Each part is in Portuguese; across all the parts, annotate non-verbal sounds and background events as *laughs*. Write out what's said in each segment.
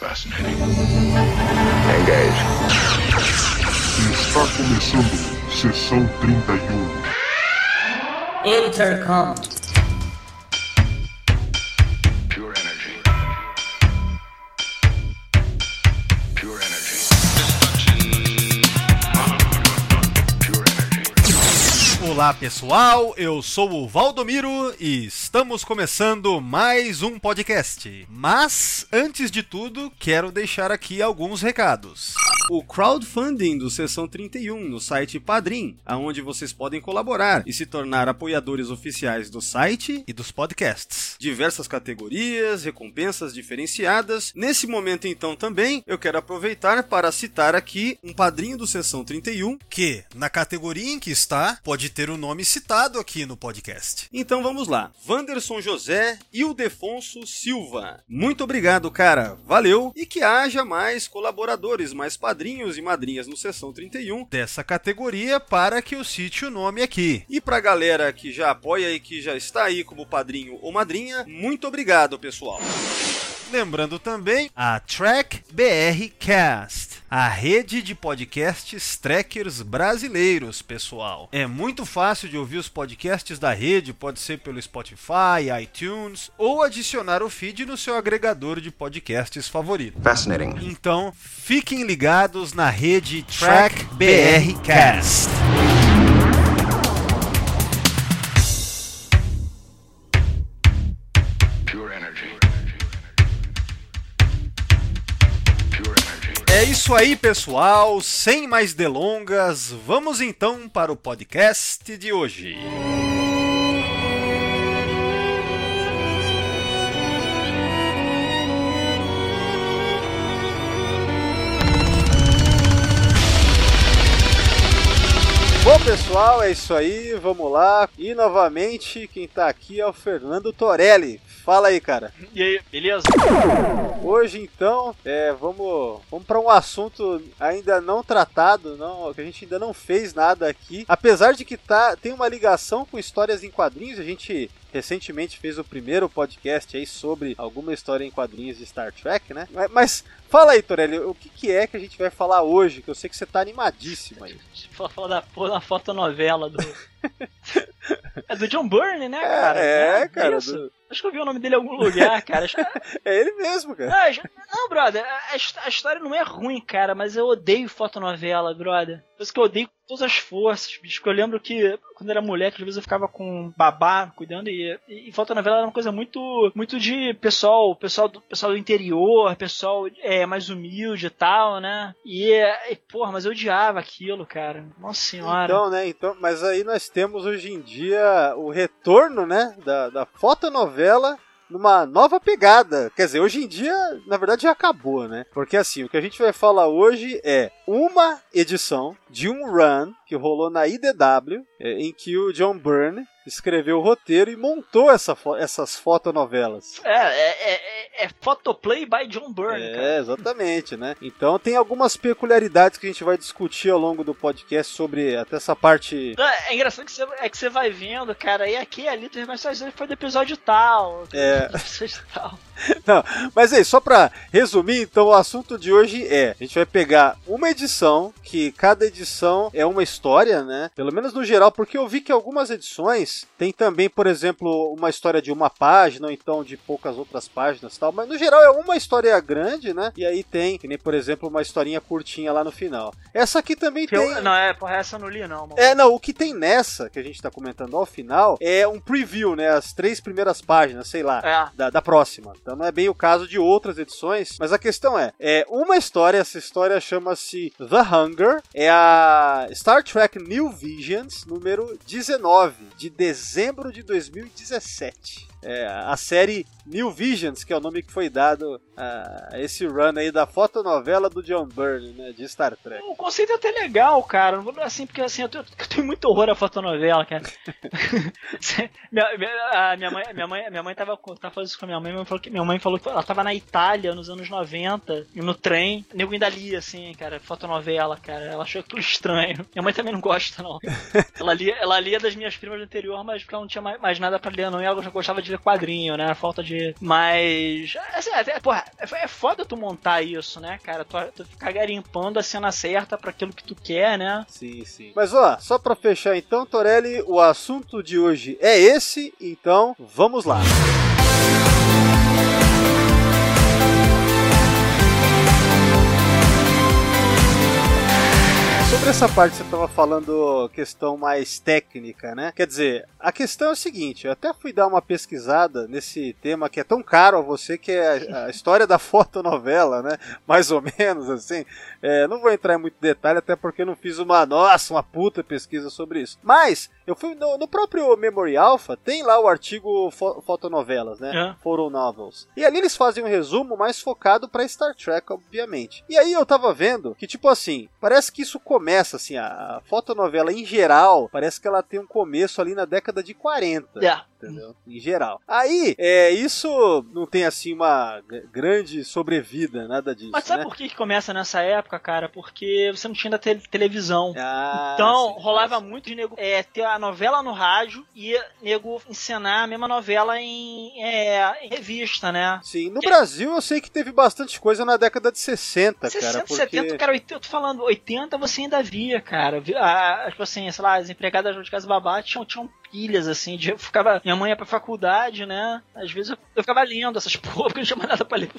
Fascinating. Engage. Está começando sessão 31. Intercom. Olá pessoal, eu sou o Valdomiro e estamos começando mais um podcast. Mas, antes de tudo, quero deixar aqui alguns recados. O crowdfunding do Sessão 31 no site Padrim, aonde vocês podem colaborar e se tornar apoiadores oficiais do site e dos podcasts. Diversas categorias, recompensas diferenciadas. Nesse momento então também, eu quero aproveitar para citar aqui um padrinho do Sessão 31 que, na categoria em que está, pode ter o nome citado aqui no podcast. Então vamos lá. Wanderson José Ildefonso Silva. Muito obrigado, cara. Valeu. E que haja mais colaboradores, mais padrinhos e madrinhas no Sessão 31 dessa categoria para que eu cite o nome aqui. E pra galera que já apoia e que já está aí como padrinho ou madrinha, muito obrigado, pessoal. Lembrando também a Track BR Cast, a rede de podcasts trackers brasileiros, pessoal. É muito fácil de ouvir os podcasts da rede, pode ser pelo Spotify, iTunes ou adicionar o feed no seu agregador de podcasts favorito. Fascinating. Então, fiquem ligados na rede Track BR Cast. É isso aí, pessoal. Sem mais delongas, vamos então para o podcast de hoje. Bom, pessoal, é isso aí. Vamos lá. E novamente, quem tá aqui é o Fernando Torelli. Fala aí, cara. E aí, beleza? Hoje então, é, vamos, vamos para um assunto ainda não tratado, não, que a gente ainda não fez nada aqui. Apesar de que tá, tem uma ligação com histórias em quadrinhos, a gente recentemente fez o primeiro podcast aí sobre alguma história em quadrinhos de Star Trek, né? Mas, mas fala aí, Torelli, o que, que é que a gente vai falar hoje? Que eu sei que você tá animadíssimo aí. *laughs* Fala, fala da porra da fotonovela do. é do John Byrne, né, cara? é, Né? cara, Isso. do- Acho que eu vi o nome dele em algum lugar, cara. Que- *laughs* É ele mesmo, cara. Já- Não, brother, a, a história não é ruim, cara, mas eu odeio fotonovela, brother. Por isso que eu odeio com todas as forças, bicho. Porque eu lembro que quando eu era moleque, às vezes eu ficava com babá cuidando e, e, e fotonovela era uma coisa muito muito de pessoal, pessoal do, pessoal do interior, pessoal é, mais humilde e tal, né? E, e, porra, mas eu odiava aquilo, cara. Nossa senhora. Então, né? Então, mas aí nós temos hoje em dia o retorno, né, da, da fotonovela numa nova pegada. Quer dizer, hoje em dia, na verdade, já acabou, né? Porque assim, o que a gente vai falar hoje é uma edição de um run que rolou na IDW, é, em que o John Byrne escreveu o roteiro e montou essa fo- essas fotonovelas. É, é, é, é Photoplay by John Byrne, cara. É, exatamente, né? Então tem algumas peculiaridades que a gente vai discutir ao longo do podcast sobre até essa parte É engraçado que você, é que você vai vendo, cara, e aqui e ali tem mais foi do episódio tal. É. do episódio *laughs* tal. Não, mas aí, só pra resumir, então o assunto de hoje é: a gente vai pegar uma edição, que cada edição é uma história, né? Pelo menos no geral, porque eu vi que algumas edições tem também, por exemplo, uma história de uma página, ou então de poucas outras páginas e tal, mas no geral é uma história grande, né? E aí tem, que nem, por exemplo, uma historinha curtinha lá no final. Essa aqui também Que tem. eu- não, é, porra, essa eu não li, não, mano. É, não, o que tem nessa, que a gente tá comentando ao final, é um preview, né? As três primeiras páginas, sei lá É. da, da próxima. Então não é bem o caso de outras edições, mas a questão é, é uma história, essa história chama-se The Hunger, é a Star Trek New Visions, número 19, de dezembro de 2017. É, a série New Visions, que é o nome que foi dado a esse run aí da fotonovela do John Byrne, né, de Star Trek. O conceito é até legal, cara. Não vou- Assim, porque assim, eu tenho, eu tenho muito horror a fotonovela, cara. *laughs* minha, minha, a minha mãe, minha mãe, minha mãe tava, tava fazendo isso com a minha mãe, minha mãe falou que minha mãe falou que ela tava na Itália nos anos 90, e no trem, nego ainda lia, assim, cara, fotonovela, cara. Ela achou aquilo estranho. Minha mãe também não gosta, não. *laughs* Ela lia, ela lia das minhas primas do interior, mas porque ela não tinha mais, mais nada pra ler, não, e ela gostava de de quadrinho, né? Falta de. Mas. Assim, até, porra, é é foda tu montar isso, né, cara? Tu, tu ficar garimpando a cena certa pra aquilo que tu quer, né? Sim, sim. Mas ó, só pra fechar então, Torelli, o assunto de hoje é esse, então vamos lá. Sobre essa parte que você estava falando, questão mais técnica, né? Quer dizer, a questão é o seguinte: eu até fui dar uma pesquisada nesse tema que é tão caro a você, que é a, a história da *laughs* fotonovela, né? Mais ou menos assim. É, não vou entrar em muito detalhe, até porque não fiz uma, nossa, uma puta pesquisa sobre isso. Mas, eu fui no, no próprio Memory Alpha, tem lá o artigo fo fotonovelas, né? É. Photo Novels. E ali eles fazem um resumo mais focado pra Star Trek, obviamente. E aí eu tava vendo que, tipo assim, parece que isso começa, assim, a, a fotonovela em geral, parece que ela tem um começo ali na década de 40 É. entendeu? Em geral. Aí, é, isso não tem assim uma grande sobrevida, nada disso, Mas sabe né? por que, que começa nessa época, cara? Porque você não tinha ainda te- televisão. Ah, Então, sim, rolava sim. muito de nego é, ter a novela no rádio e nego encenar a mesma novela em, é, em revista, né? Sim, no Brasil eu sei que teve bastante coisa na década de 60, 60, cara, porque 70, cara, 80, eu tô falando, 80 você ainda via, cara. Vi- A, tipo assim, sei lá, as empregadas de casa babá tinham, tinham pilhas, assim, de, eu ficava, minha mãe ia pra faculdade, né? Às vezes eu, eu ficava lendo essas *laughs* porra, porque não tinha mais nada pra ler.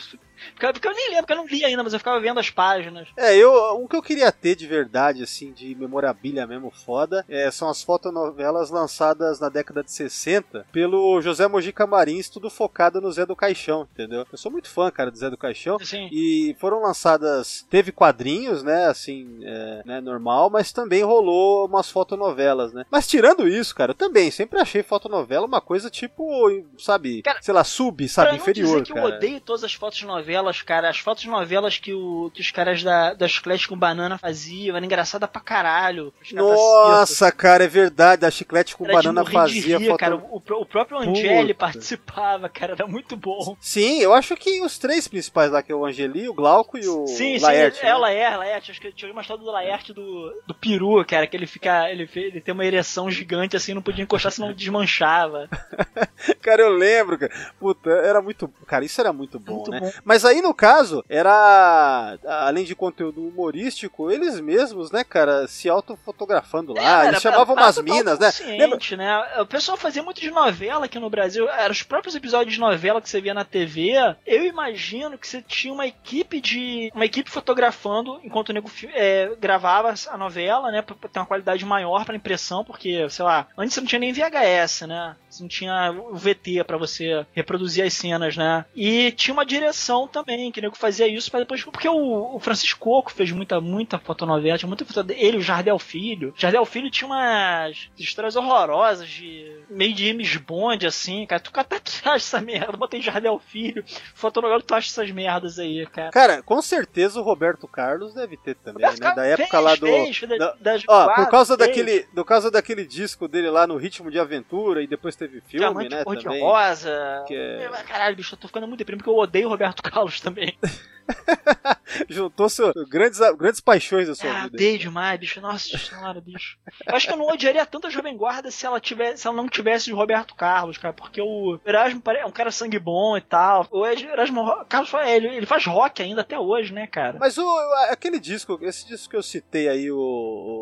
Ficava, porque eu nem lembro, porque eu não li ainda, mas eu ficava vendo as páginas. É, eu, o que eu queria ter de verdade, assim, de memorabilia mesmo foda, é, são as fotonovelas lançadas na década de 60 pelo José Mojica Marins, tudo focado no Zé do Caixão, entendeu? Eu sou muito fã, cara, do Zé do Caixão. Assim, E foram lançadas, teve quadrinhos, né, assim, é, né, normal, mas também rolou umas fotonovelas, né. Mas tirando isso, cara, eu também sempre achei fotonovela uma coisa tipo, sabe, Cara, sei lá, sub, sabe, pra não inferior, dizer que cara. eu odeio todas as fotos de novelas, cara. As fotos de novelas que, o, que os caras da, da Chiclete com Banana faziam era engraçada pra caralho. Nossa, cara, é verdade, a Chiclete com Era de Banana fazia rir, foto... cara. O, o próprio Angeli Puta. participava, cara. Era muito bom. Sim, eu acho que os três principais lá, que é o Angeli, o Glauco e o Sim, Laerte, sim, né? é o Laerte, Laerte. Acho que tinha uma história do Laerte do, do peru, cara, que ele fica. Ele, ele tem uma ereção gigante assim, não podia encostar, senão desmanchava. *laughs* Cara, eu lembro, cara. Puta, era muito. Cara, isso era muito bom, Muito né? bom. Mas aí, no caso, era. Além de conteúdo humorístico, eles mesmos, né, cara, se autofotografando lá. É, era eles chamavam umas minas, né? Lembra? né? O pessoal fazia muito de novela aqui no Brasil. Eram os próprios episódios de novela que você via na TV. Eu imagino que você tinha uma equipe de. uma equipe fotografando enquanto o nego é, gravava a novela, né? Pra pra ter uma qualidade maior pra impressão, porque, sei lá, antes você não tinha nem VHS, né? Não tinha o VT pra você reproduzir as cenas, né? E tinha uma direção também, que o nego fazia isso pra depois. Porque o, o Francisco Coco fez muita, muita fotonovela, tinha muita foto ele, o Jardel Filho. Jardel Filho tinha umas histórias horrorosas de meio de James Bond, assim, cara. Tu até que acha essa merda, botei Jardel Filho, fotonovela, tu acha essas merdas aí, cara. Cara, com certeza o Roberto Carlos deve ter também, Roberto né? Da Carlos época fez, lá do. fez, da- da- Ó, por causa fez. daquele, do causa daquele disco dele lá no Ritmo de Aventura e depois teve filme, né? cor de Também. rosa. Que é- É, Caralho, bicho, eu tô ficando muito deprimido porque eu odeio o Roberto *laughs* Carlos também. *laughs* Juntou seu, grandes, grandes paixões da sua Ah, vida. odeio demais, bicho. Nossa senhora, bicho. Eu acho que eu não odiaria tanto a Jovem Guarda se ela, tivesse, se ela não tivesse o Roberto Carlos, cara. Porque o Erasmo é um cara sangue bom e tal. O Erasmo Carlos ele, ele faz rock ainda até hoje, né, cara? Mas o, aquele disco, esse disco que eu citei aí, o,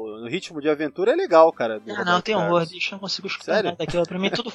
o Ritmo de Aventura, é legal, cara. Ah, Roberto não, tem horror, bicho. Eu não consigo escutar Sério? nada daquilo. Pra mim, tudo,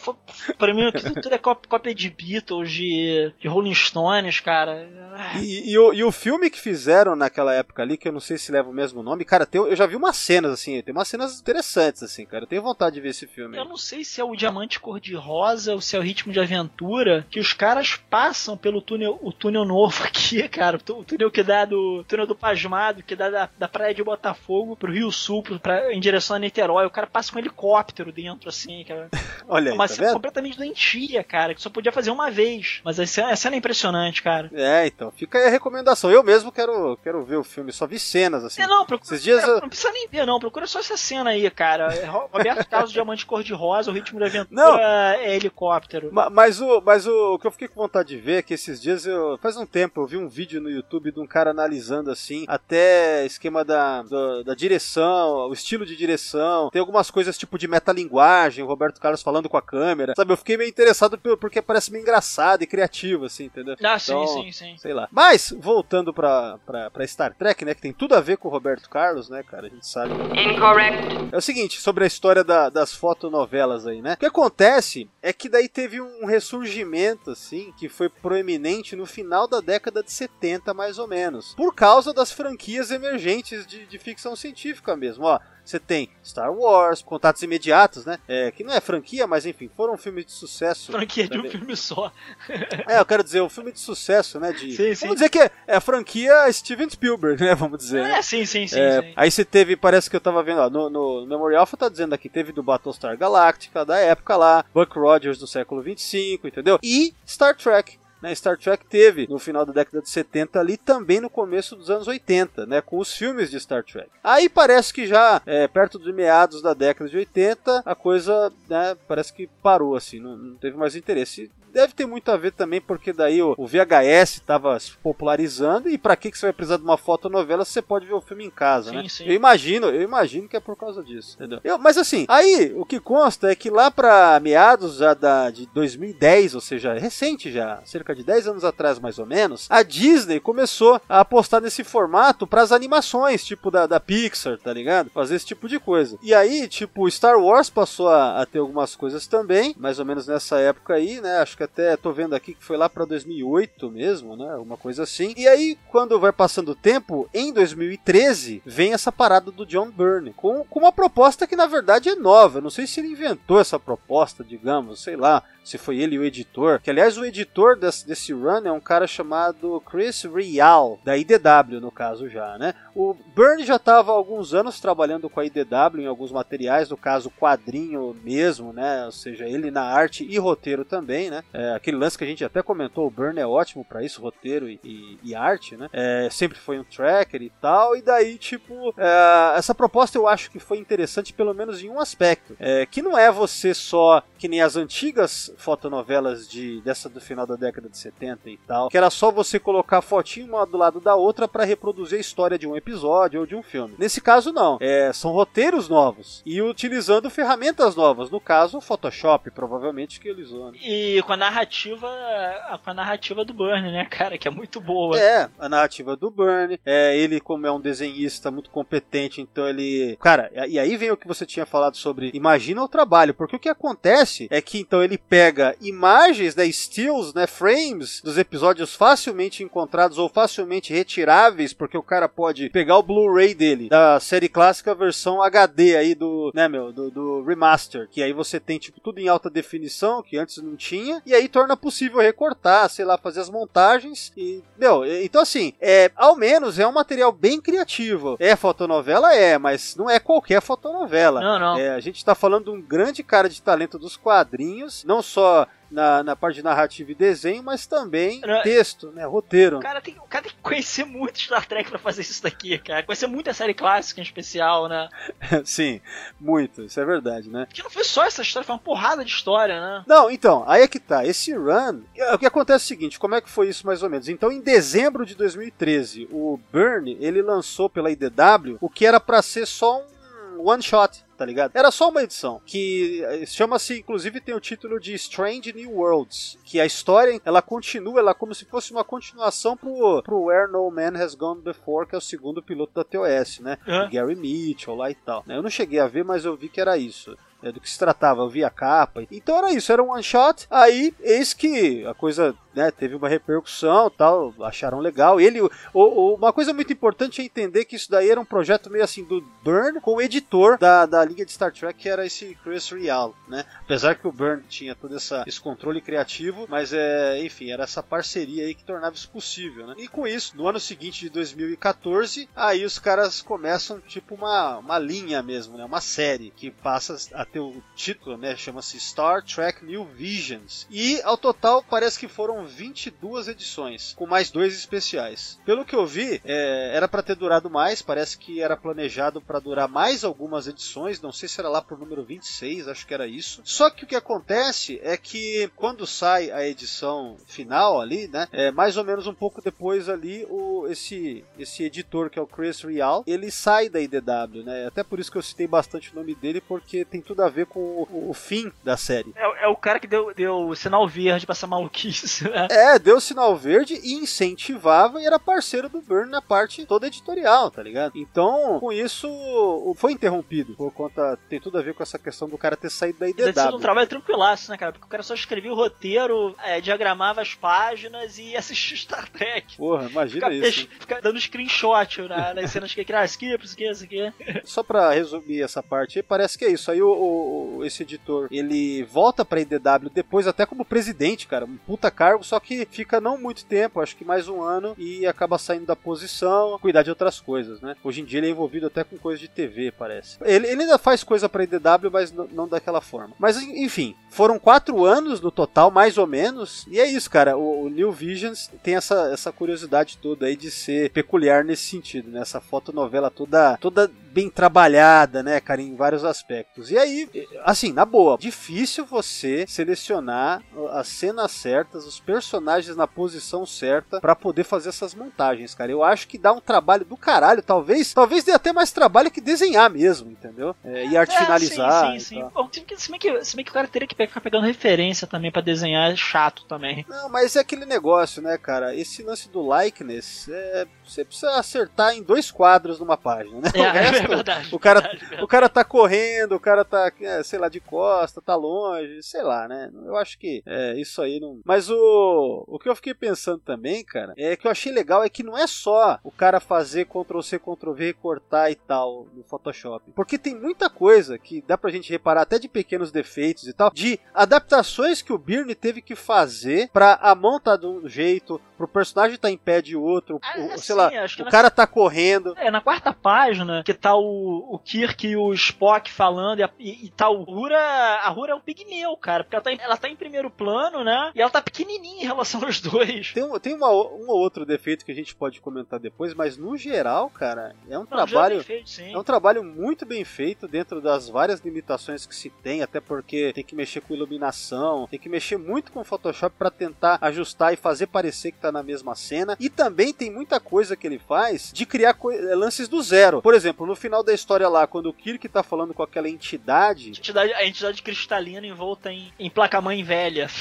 pra mim, tudo, tudo é cópia, de Beatles, de, de Rolling Stones, cara. Ah, E, e o, e o filme que fizeram naquela época ali, que eu não sei se leva o mesmo nome, cara, tem, eu já vi umas cenas, assim, tem umas cenas interessantes, assim, cara. Eu tenho vontade de ver esse filme. Eu não sei se é o Diamante Cor-de-Rosa ou se é o Ritmo de Aventura, que os caras passam pelo túnel, o túnel novo aqui, *laughs* cara. O túnel que dá do. o túnel do Pasmado, que dá da, da praia de Botafogo pro Rio Sul, pro, pra, em direção a Niterói. O cara passa com um helicóptero dentro, assim, cara. *laughs* Olha É aí, uma tá cena vendo? completamente doentia, cara, que só podia fazer uma vez. Mas a cena, a cena é impressionante, cara. É, então, fica aí a recomendação. Eu mesmo quero, quero ver o filme, só vi cenas, assim. É, não, procura, Esses dias eu- não precisa nem ver, não. Procura só essa cena aí, cara. É Ro- Roberto Carlos, *laughs* Diamante Cor-de-Rosa, o Ritmo de Aventura Não. é helicóptero. Ma- Mas o, mas o, o que eu fiquei com vontade de ver é que esses dias eu. Faz um tempo eu vi um vídeo no YouTube de um cara analisando assim, até esquema da, da, da direção o estilo de direção, tem algumas coisas tipo de metalinguagem, o Roberto Carlos falando com a câmera, sabe? Eu fiquei meio interessado pelo- porque parece meio engraçado e criativo, assim, entendeu? Ah, sim, Então, sim, sim. Sei lá. Mas, voltando pra, pra, pra Star Trek, né? Que tem tudo a ver com o Roberto Carlos, né, cara? A gente sabe. Incorrect. É o seguinte, sobre a história da- das fotonovelas aí, né? O que acontece é que daí teve um ressurgimento, assim, que foi proeminente no final da década de 70, mais ou menos. Por causa das franquias emergentes de, de ficção científica mesmo, ó. Você tem Star Wars, Contatos Imediatos, né? É, que não é franquia, mas enfim, foram filmes de sucesso. Franquia de um também. filme só. *laughs* É, eu quero dizer, um filme de sucesso, né? De, Sim, sim. Vamos dizer que é, é a franquia Steven Spielberg, né? Vamos dizer. né? É, sim, sim, sim, É, sim. aí você teve, parece que eu tava vendo, ó, no, no Memory Alpha tá dizendo aqui, teve do Battlestar Galactica, da época lá, Buck Rogers do século 25, entendeu? E Star Trek. Né, Star Trek teve no final da década de 70 ali também no começo dos anos 80, né, com os filmes de Star Trek. Aí parece que já é, perto de meados da década de 80 a coisa né, parece que parou assim, não, não teve mais interesse. Deve ter muito a ver também porque daí o, o VHS estava se popularizando e para que que você vai precisar de uma fotonovela se você pode ver o filme em casa, Sim, né? sim. Eu imagino, eu imagino que é por causa disso, entendeu? Eu- mas assim, aí o que consta é que lá para meados já da, de 2010, ou seja, recente já, cerca de 10 anos atrás mais ou menos, a Disney começou a apostar nesse formato para as animações, tipo da, da Pixar, tá ligado? Fazer esse tipo de coisa. E aí, tipo, Star Wars passou a, a ter algumas coisas também, mais ou menos nessa época aí, né? Acho que até tô vendo aqui que foi lá para 2008 mesmo, né? Uma coisa assim. E aí, quando vai passando o tempo, em 2013, vem essa parada do John Byrne, com, com uma proposta que na verdade é nova. Eu não sei se ele inventou essa proposta, digamos, sei lá, se foi ele o editor. Que aliás, o editor desse, desse run é um cara chamado Chris Rial, da IDW no caso já, né? O Byrne já estava há alguns anos trabalhando com a IDW em alguns materiais, no caso quadrinho mesmo, né? Ou seja, ele na arte e roteiro também, né? É, aquele lance que a gente até comentou, o Byrne é ótimo para isso, roteiro e, e- e arte, né? É, sempre foi um tracker e tal, e daí, tipo, é, essa proposta eu acho que foi interessante pelo menos em um aspecto, é, que não é você só, que nem as antigas fotonovelas de, dessa do final da década de 70 e tal, que era só você colocar fotinho uma do lado da outra para reproduzir a história de um episódio ou de um filme. Nesse caso, não. É, são roteiros novos e utilizando ferramentas novas. No caso, o Photoshop, provavelmente, que ele usou. né? E com a narrativa. Com a narrativa do Burn, né, cara? Que é muito boa. É, a narrativa do Burn. É, ele, como é um desenhista muito competente, então ele. Cara, e aí vem o que você tinha falado sobre. Imagina o trabalho, porque o que acontece é que então ele pega imagens, né, stills, né, frames dos episódios facilmente encontrados ou facilmente retiráveis, porque o cara pode pegar o Blu-ray dele da série clássica versão HD aí do, né, meu, do, do remaster, que aí você tem tipo tudo em alta definição, que antes não tinha, e aí torna possível recortar, sei lá, fazer as montagens e, meu, então assim, é, ao menos é um material bem criativo. É fotonovela é, mas não é qualquer fotonovela. Não, não. É, a gente tá falando de um grande cara de talento dos quadrinhos, não só na, na parte de narrativa e desenho, mas também Não, texto, né, roteiro. O cara, tem, o cara tem que conhecer muito Star Trek pra fazer isso daqui, cara. Conhecer muito a série clássica em especial, né? *laughs* Sim, muito, isso é verdade, né? Porque não foi só essa história, foi uma porrada de história, né? Não, então, aí é que tá. Esse run, o que acontece é o seguinte, como é que foi isso mais ou menos? Então, em dezembro de 2013, o Burn, ele lançou pela IDW o que era pra ser só um one shot, tá ligado? Era só uma edição, que eh, chama-se, inclusive tem o título de Strange New Worlds, que a história, ela continua, ela é como se fosse uma continuação pro, pro Where No Man Has Gone Before, que é o segundo piloto da TOS, né? O Gary Mitchell lá e tal. né? Eu não cheguei a ver, mas eu vi que era isso é, do que se tratava, eu a capa. Então era isso, era um one shot. Aí, eis que a coisa né, teve uma repercussão tal, acharam legal. Ele, o- o- uma coisa muito importante é entender que isso daí era um projeto meio assim do Byrne com o editor da, da linha de Star Trek, que era esse Chris Rial, né? Apesar que o Byrne tinha todo essa, esse controle criativo, mas é, enfim, era essa parceria aí que tornava isso possível, né? E com isso, no ano seguinte de 2014, aí os caras começam tipo uma, uma linha mesmo, né? Uma série que passa a ter o título, né? Chama-se Star Trek New Visions. E ao total parece que foram 22 edições, com mais dois especiais. Pelo que eu vi, é, era para ter durado mais, parece que era planejado para durar mais algumas edições, não sei se era lá pro número 26, acho que era isso. Só que o que acontece é que quando sai a edição final ali, né? É, mais ou menos um pouco depois ali, o, esse, esse editor que é o Chris Real, ele sai da IDW, né? Até por isso que eu citei bastante o nome dele, porque tem tudo a ver com o, o fim da série. É, é o cara que deu, deu o sinal verde pra essa maluquice, *laughs* né? É, deu sinal verde e incentivava e era parceiro do Burn na parte toda editorial, tá ligado? Então, com isso, foi interrompido por conta. Tem tudo a ver com essa questão do cara ter saído da Deve ter sido um IDW. trabalho tranquilaço, né, cara? Porque o cara só escrevia o roteiro, é, diagramava as páginas e assistia *laughs* Star Trek. Porra, imagina Fica, isso. fica dando screenshot na- nas cenas que ele criava, skip, isso aqui, isso aqui. Só pra resumir essa parte aí, parece que é isso. Aí o, o- esse editor, ele volta pra IDW depois até como presidente, cara. Um puta cargo, só que fica não muito tempo, acho que mais um ano, e acaba saindo da posição, cuidar de outras coisas, né? Hoje em dia ele é envolvido até com coisa de TV, parece. Ele, ele ainda faz coisa pra IDW, mas não daquela forma. Mas enfim, foram quatro anos no total, mais ou menos, e é isso, cara. O, o New Visions tem essa, essa curiosidade toda aí de ser peculiar nesse sentido, né? Essa fotonovela toda, toda bem trabalhada, né, cara, em vários aspectos. E aí, assim, na boa, difícil você selecionar as cenas certas, os personagens na posição certa pra poder fazer essas montagens, cara. Eu acho que dá um trabalho do caralho, talvez, talvez dê até mais trabalho que desenhar mesmo, entendeu? É, e arte É, finalizar. Sim, sim, sim. Bom, se bem que- se bem que, o cara teria que ficar pegando referência também pra desenhar, é chato também. Não, mas é aquele negócio, né, cara? Esse lance do likeness, é, você precisa acertar em dois quadros numa página, né? É, *laughs* O resto, é verdade. o cara- verdade, verdade. O cara tá correndo, o cara tá, é, sei lá, de costa, tá longe, sei lá, né? Eu acho que é, isso aí não. Mas o, o que eu fiquei pensando também, cara, é que eu achei legal é que não é só o cara fazer Ctrl C, Ctrl V, recortar e tal no Photoshop. Porque tem muita coisa que dá pra gente reparar, até de pequenos defeitos e tal, de adaptações que o Byrne teve que fazer pra a mão tá de um jeito, pro personagem tá em pé de outro, Ah, o- sei sim, lá, o na- cara tá correndo. É, na quarta página, que tá o, o Kirk e o Spock falando, e, a- e- e tá o Rura. A Rura é um pigmeu, cara, porque ela tá, em, ela tá em primeiro plano, né? E ela tá pequenininha em relação aos dois. Tem, um- tem uma, um ou outro defeito que a gente pode comentar depois, mas no geral, cara, é um Não, já trabalho. bem feito. É um trabalho muito bem feito dentro das várias limitações que se tem, até porque tem que mexer com iluminação, tem que mexer muito com o Photoshop para tentar ajustar e fazer parecer que tá na mesma cena. E também tem muita coisa que ele faz de criar lances do zero. Por exemplo, no final da história lá, quando o Kirk tá falando com aquela entidade, A entidade, a entidade cristalina envolta em, em placa-mãe velha. *laughs*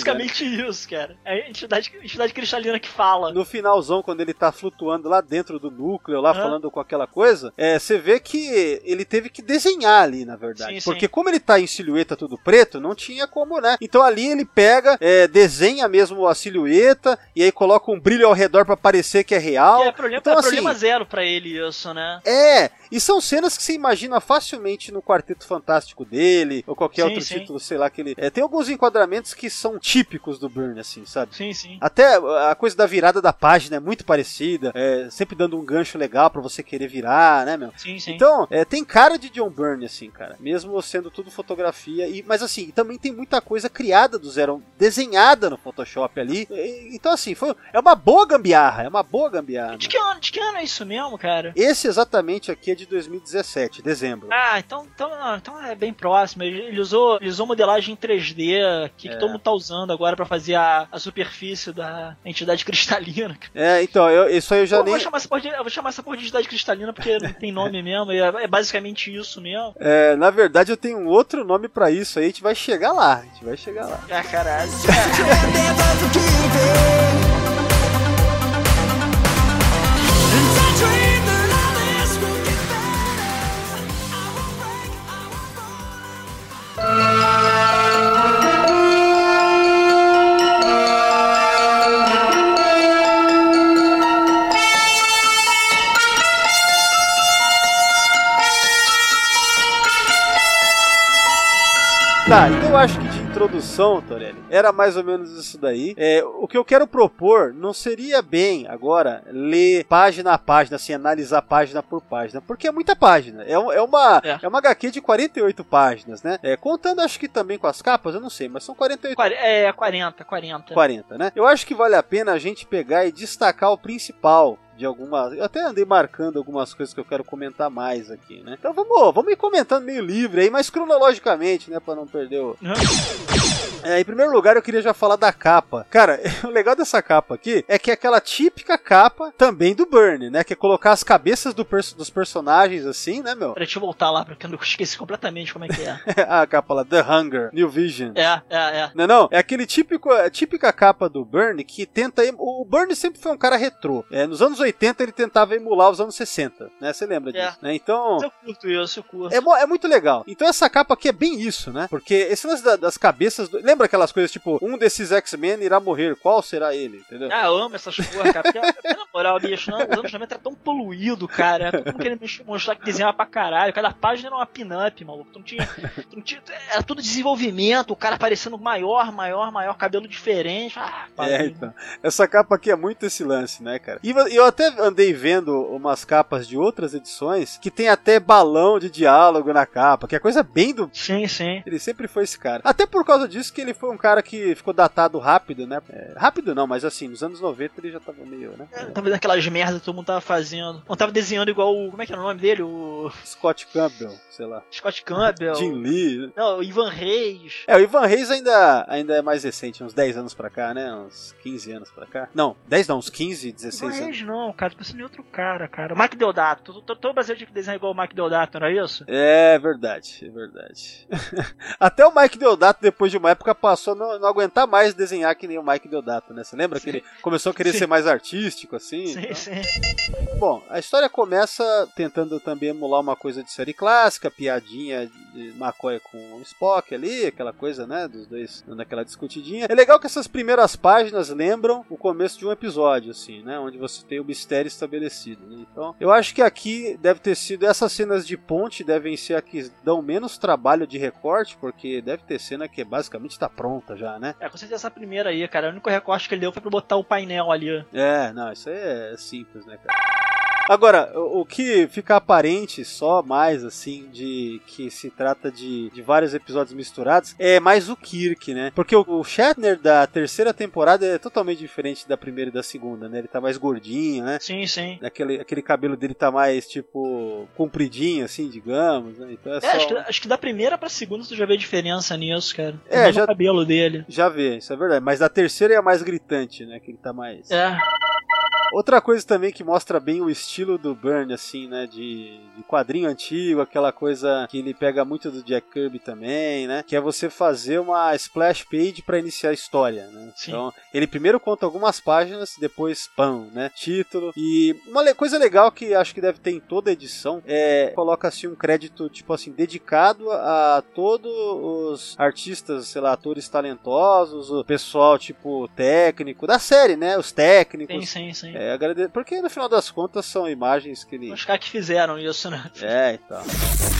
é basicamente isso, cara. É a entidade, entidade cristalina que fala. no finalzão, quando ele tá flutuando lá dentro do núcleo, lá Aham. falando com aquela coisa, é, você vê que ele teve que desenhar ali, na verdade. Sim, sim. Porque como ele tá em silhueta tudo preto, não tinha como, né? Então ali ele pega, é, desenha mesmo a silhueta, e aí coloca um brilho ao redor pra parecer que é real. Que é problema, então, é assim, problema zero pra ele isso, né? É, e são cenas que você imagina facilmente no Quarteto Fantástico dele, ou qualquer Sim, outro sim. título, sei lá, que ele. É, tem alguns enquadramentos que são típicos do Burn, assim, sabe? Sim, sim. Até a coisa da virada da página é muito parecida, é, sempre dando um gancho legal pra você querer virar, né, meu? Sim, sim. Então, é, tem cara de John Byrne, assim, cara. Mesmo sendo tudo fotografia. E, mas, assim, também tem muita coisa criada do zero, desenhada no Photoshop ali. E- então, assim, foi, é uma boa gambiarra. É uma boa gambiarra. de, que ano, de que ano é isso mesmo, cara? Esse exatamente aqui é de 2017, dezembro. Ah, então, então, não, então é bem próximo. Ele, usou, ele usou modelagem em 3D, que, que É. todo mundo tá usando agora pra fazer a, a superfície da entidade *laughs* cristalina. É, então, eu, isso aí eu já Eu nem. vou, chamar essa porra de, vou chamar essa porra de entidade cristalina porque não tem nome mesmo, é, é basicamente isso mesmo. É, na verdade, eu tenho um outro nome pra isso aí. A gente vai chegar lá. A gente vai chegar lá. Ah, caralho. Tá, então eu acho que de introdução, Torelli, era mais ou menos isso daí. É, o que eu quero propor não seria bem agora ler página a página, assim, analisar página por página, porque é muita página. É, é uma, É. é. uma HQ de 48 páginas, né? É, contando, acho que também com as capas, eu não sei, mas são 48 Quare- É, 40, 40. 40, né? Eu acho que vale a pena a gente pegar e destacar o principal de algumas. Eu até andei marcando algumas coisas que eu quero comentar mais aqui, né? Então vamos, vamos ir comentando meio livre aí, mas cronologicamente, né? Pra não perder o. É, em primeiro lugar, eu queria já falar da capa. Cara, *laughs* o legal dessa capa aqui é que é aquela típica capa também do Burn, né? Que é colocar as cabeças do perso- dos personagens assim, né, meu? Peraí, deixa eu voltar lá, porque eu esqueci completamente como é que *laughs* é. a capa lá, The Hunger, New Vision. É, é, é. Não, não, é aquele típico, a típica capa do Burn que tenta. O Burn sempre foi um cara retrô. É, nos anos 80 ele tentava emular os anos 60, né? Você lembra É. disso, né? Então. Eu curto isso, eu curto. É, é muito legal. Então essa capa aqui é bem isso, né? Porque esse lance da- das cabeças. do- Lembra aquelas coisas tipo, um desses X-Men irá morrer, qual será ele? Entendeu? Ah, eu amo essas porra, cara. Porque, *laughs* na moral, bicho, não, os anos 90 era tão poluído, cara. Todo mundo querendo me mostrar que desenhava pra caralho. Cada página era uma pin-up, maluco. Não tinha, não tinha. Era tudo desenvolvimento, o cara parecendo maior, maior, maior, cabelo diferente. Ah, É, então. Essa capa aqui é muito esse lance, né, cara? E eu até andei vendo umas capas de outras edições que tem até balão de diálogo na capa, que é coisa bem do Sim, sim. Ele sempre foi esse cara. Até por causa disso que ele foi um cara que ficou datado rápido, né? É, rápido não, mas assim, nos anos 90 ele já tava meio, né? É, Tava vendo aquelas merdas que todo mundo tava fazendo. Não tava desenhando igual o. Como é que era o nome dele? O Scott Campbell, sei lá. Scott Campbell. Jim Lee. Não, o Ivan Reis. É, o Ivan Reis ainda, ainda é mais recente, uns 10 anos pra cá, né? Uns 15 anos pra cá. Não, 10 não, uns 15, Ivan 16 anos. Reis não, cara. Tô pensando em outro cara, cara. Mike Deodato. Todo, brasileiro tinha que desenhar igual o Mike Deodato, não era isso? É verdade, é verdade. *laughs* Até o Mike Deodato, depois de uma época, passou a não, não aguentar mais desenhar que nem o Mike Deodato, né? Você lembra que ele começou a querer Sim. ser mais artístico, assim? Sim, então? sim. Bom, a história começa tentando também emular uma coisa de série clássica, piadinha de McCoy com o Spock ali, aquela coisa, né, dos dois dando aquela discutidinha. É legal que essas primeiras páginas lembram o começo de um episódio, assim, né, onde você tem o mistério estabelecido, né? Então, eu acho que aqui deve ter sido, essas cenas de ponte devem ser a que dão menos trabalho de recorte, porque deve ter cena que basicamente tá pronta já, né? É, com certeza essa primeira aí, cara. O único recorte que ele deu foi pra botar o painel ali. É, não, isso aí é simples, né, cara? Agora, o que fica aparente só mais, assim, de que se trata de, de vários episódios misturados, é mais o Kirk, né? Porque o, o Shatner da terceira temporada é totalmente diferente da primeira e da segunda, né? Ele tá mais gordinho, né? Sim, sim. Aquele, aquele cabelo dele tá mais, tipo, compridinho, assim, digamos, né? Então é É, só... acho, que, acho que da primeira pra segunda tu já vê diferença nisso, cara. É, Mesmo já- o cabelo dele. Já vê, isso é verdade. Mas da terceira é a mais gritante, né? Que ele tá mais... É. Outra coisa também que mostra bem o estilo do Burn, assim, né? De, de quadrinho antigo, aquela coisa que ele pega muito do Jack Kirby também, né? Que é você fazer uma splash page para iniciar a história, né? Sim. Então, ele primeiro conta algumas páginas, depois pão, né? Título. E uma coisa legal que acho que deve ter em toda edição é coloca assim um crédito, tipo assim, dedicado a todos os artistas, sei lá, atores talentosos, o pessoal, tipo, técnico da série, né? Os técnicos. Sim, sim, sim. É, agrade... Porque no final das contas são imagens que ele. Os caras que fizeram isso, né? É, então.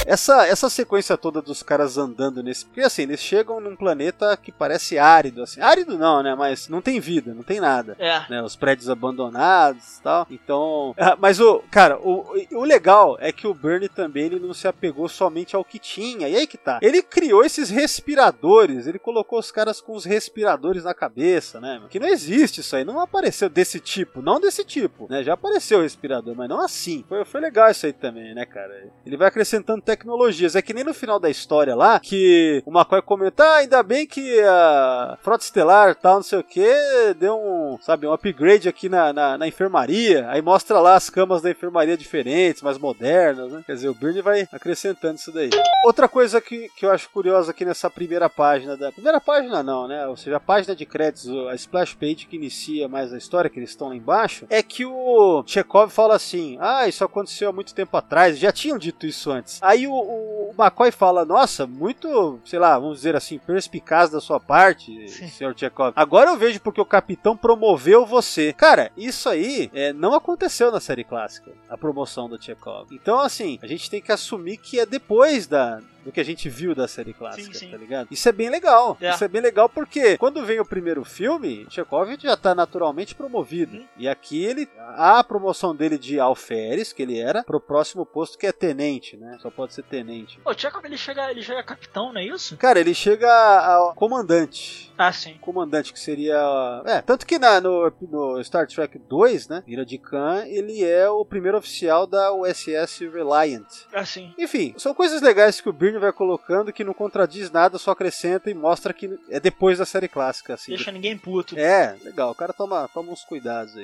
Essa, essa sequência toda dos caras andando nesse. Porque assim, eles chegam num planeta que parece árido, assim. Árido não, né? Mas não tem vida, não tem nada. É. Né, os prédios abandonados e tal. Então. *laughs* ah, Mas o. Cara, o, o legal é que o Bernie também ele não se apegou somente ao que tinha. E aí que tá. Ele criou esses respiradores. Ele colocou os caras com os respiradores na cabeça, né? Que não existe isso aí. Não apareceu desse tipo. Não desse tipo. Né? Já apareceu o respirador, mas não assim. Foi, foi legal isso aí também, né, cara? Ele vai acrescentando tecnologias. É que nem no final da história lá, que o McCoy comenta, ah, ainda bem que a Frota Estelar tal, não sei o que, deu um, sabe, um upgrade aqui na, na, na enfermaria. Aí mostra lá as camas da enfermaria diferentes, mais modernas, né? Quer dizer, o Byrne vai acrescentando isso daí. Outra coisa que, que eu acho curiosa aqui nessa primeira página da. Primeira página não, né? Ou seja, a página de créditos, a splash page que inicia mais a história, que eles estão lá embaixo, é que o Chekhov fala assim: Ah, isso aconteceu há muito tempo atrás, já tinham dito isso antes. Aí o, o McCoy fala: Nossa, muito, sei lá, vamos dizer assim, perspicaz da sua parte, Sim. senhor Chekhov. Agora eu vejo porque o capitão promoveu você. Cara, isso aí é, não aconteceu na série clássica, a promoção do Chekhov. Então, assim, a gente tem que assumir que é depois da, do que a gente viu da série clássica, Sim, sim. tá ligado? Isso é bem legal. É. Isso é bem legal porque quando vem o primeiro filme, Chekhov já tá naturalmente promovido. Uhum. E aqui ele há a promoção dele de alferes, que ele era, pro próximo posto que é tenente, né? Só pode ser tenente. O Chekhov ele chega, ele chega capitão, não é isso? Cara, ele chega a comandante. Ah, sim. Comandante, que seria. É, tanto que na, no, no Star Trek 2, né? Ira de Khan, ele é o primeiro oficial da USS Reliant. Ah, sim. Enfim, são coisas legais que o Byrne vai colocando que não contradiz nada, só acrescenta e mostra que é depois da série clássica, assim. Deixa ninguém puto. É, legal, o cara toma, toma uns cuidados aí.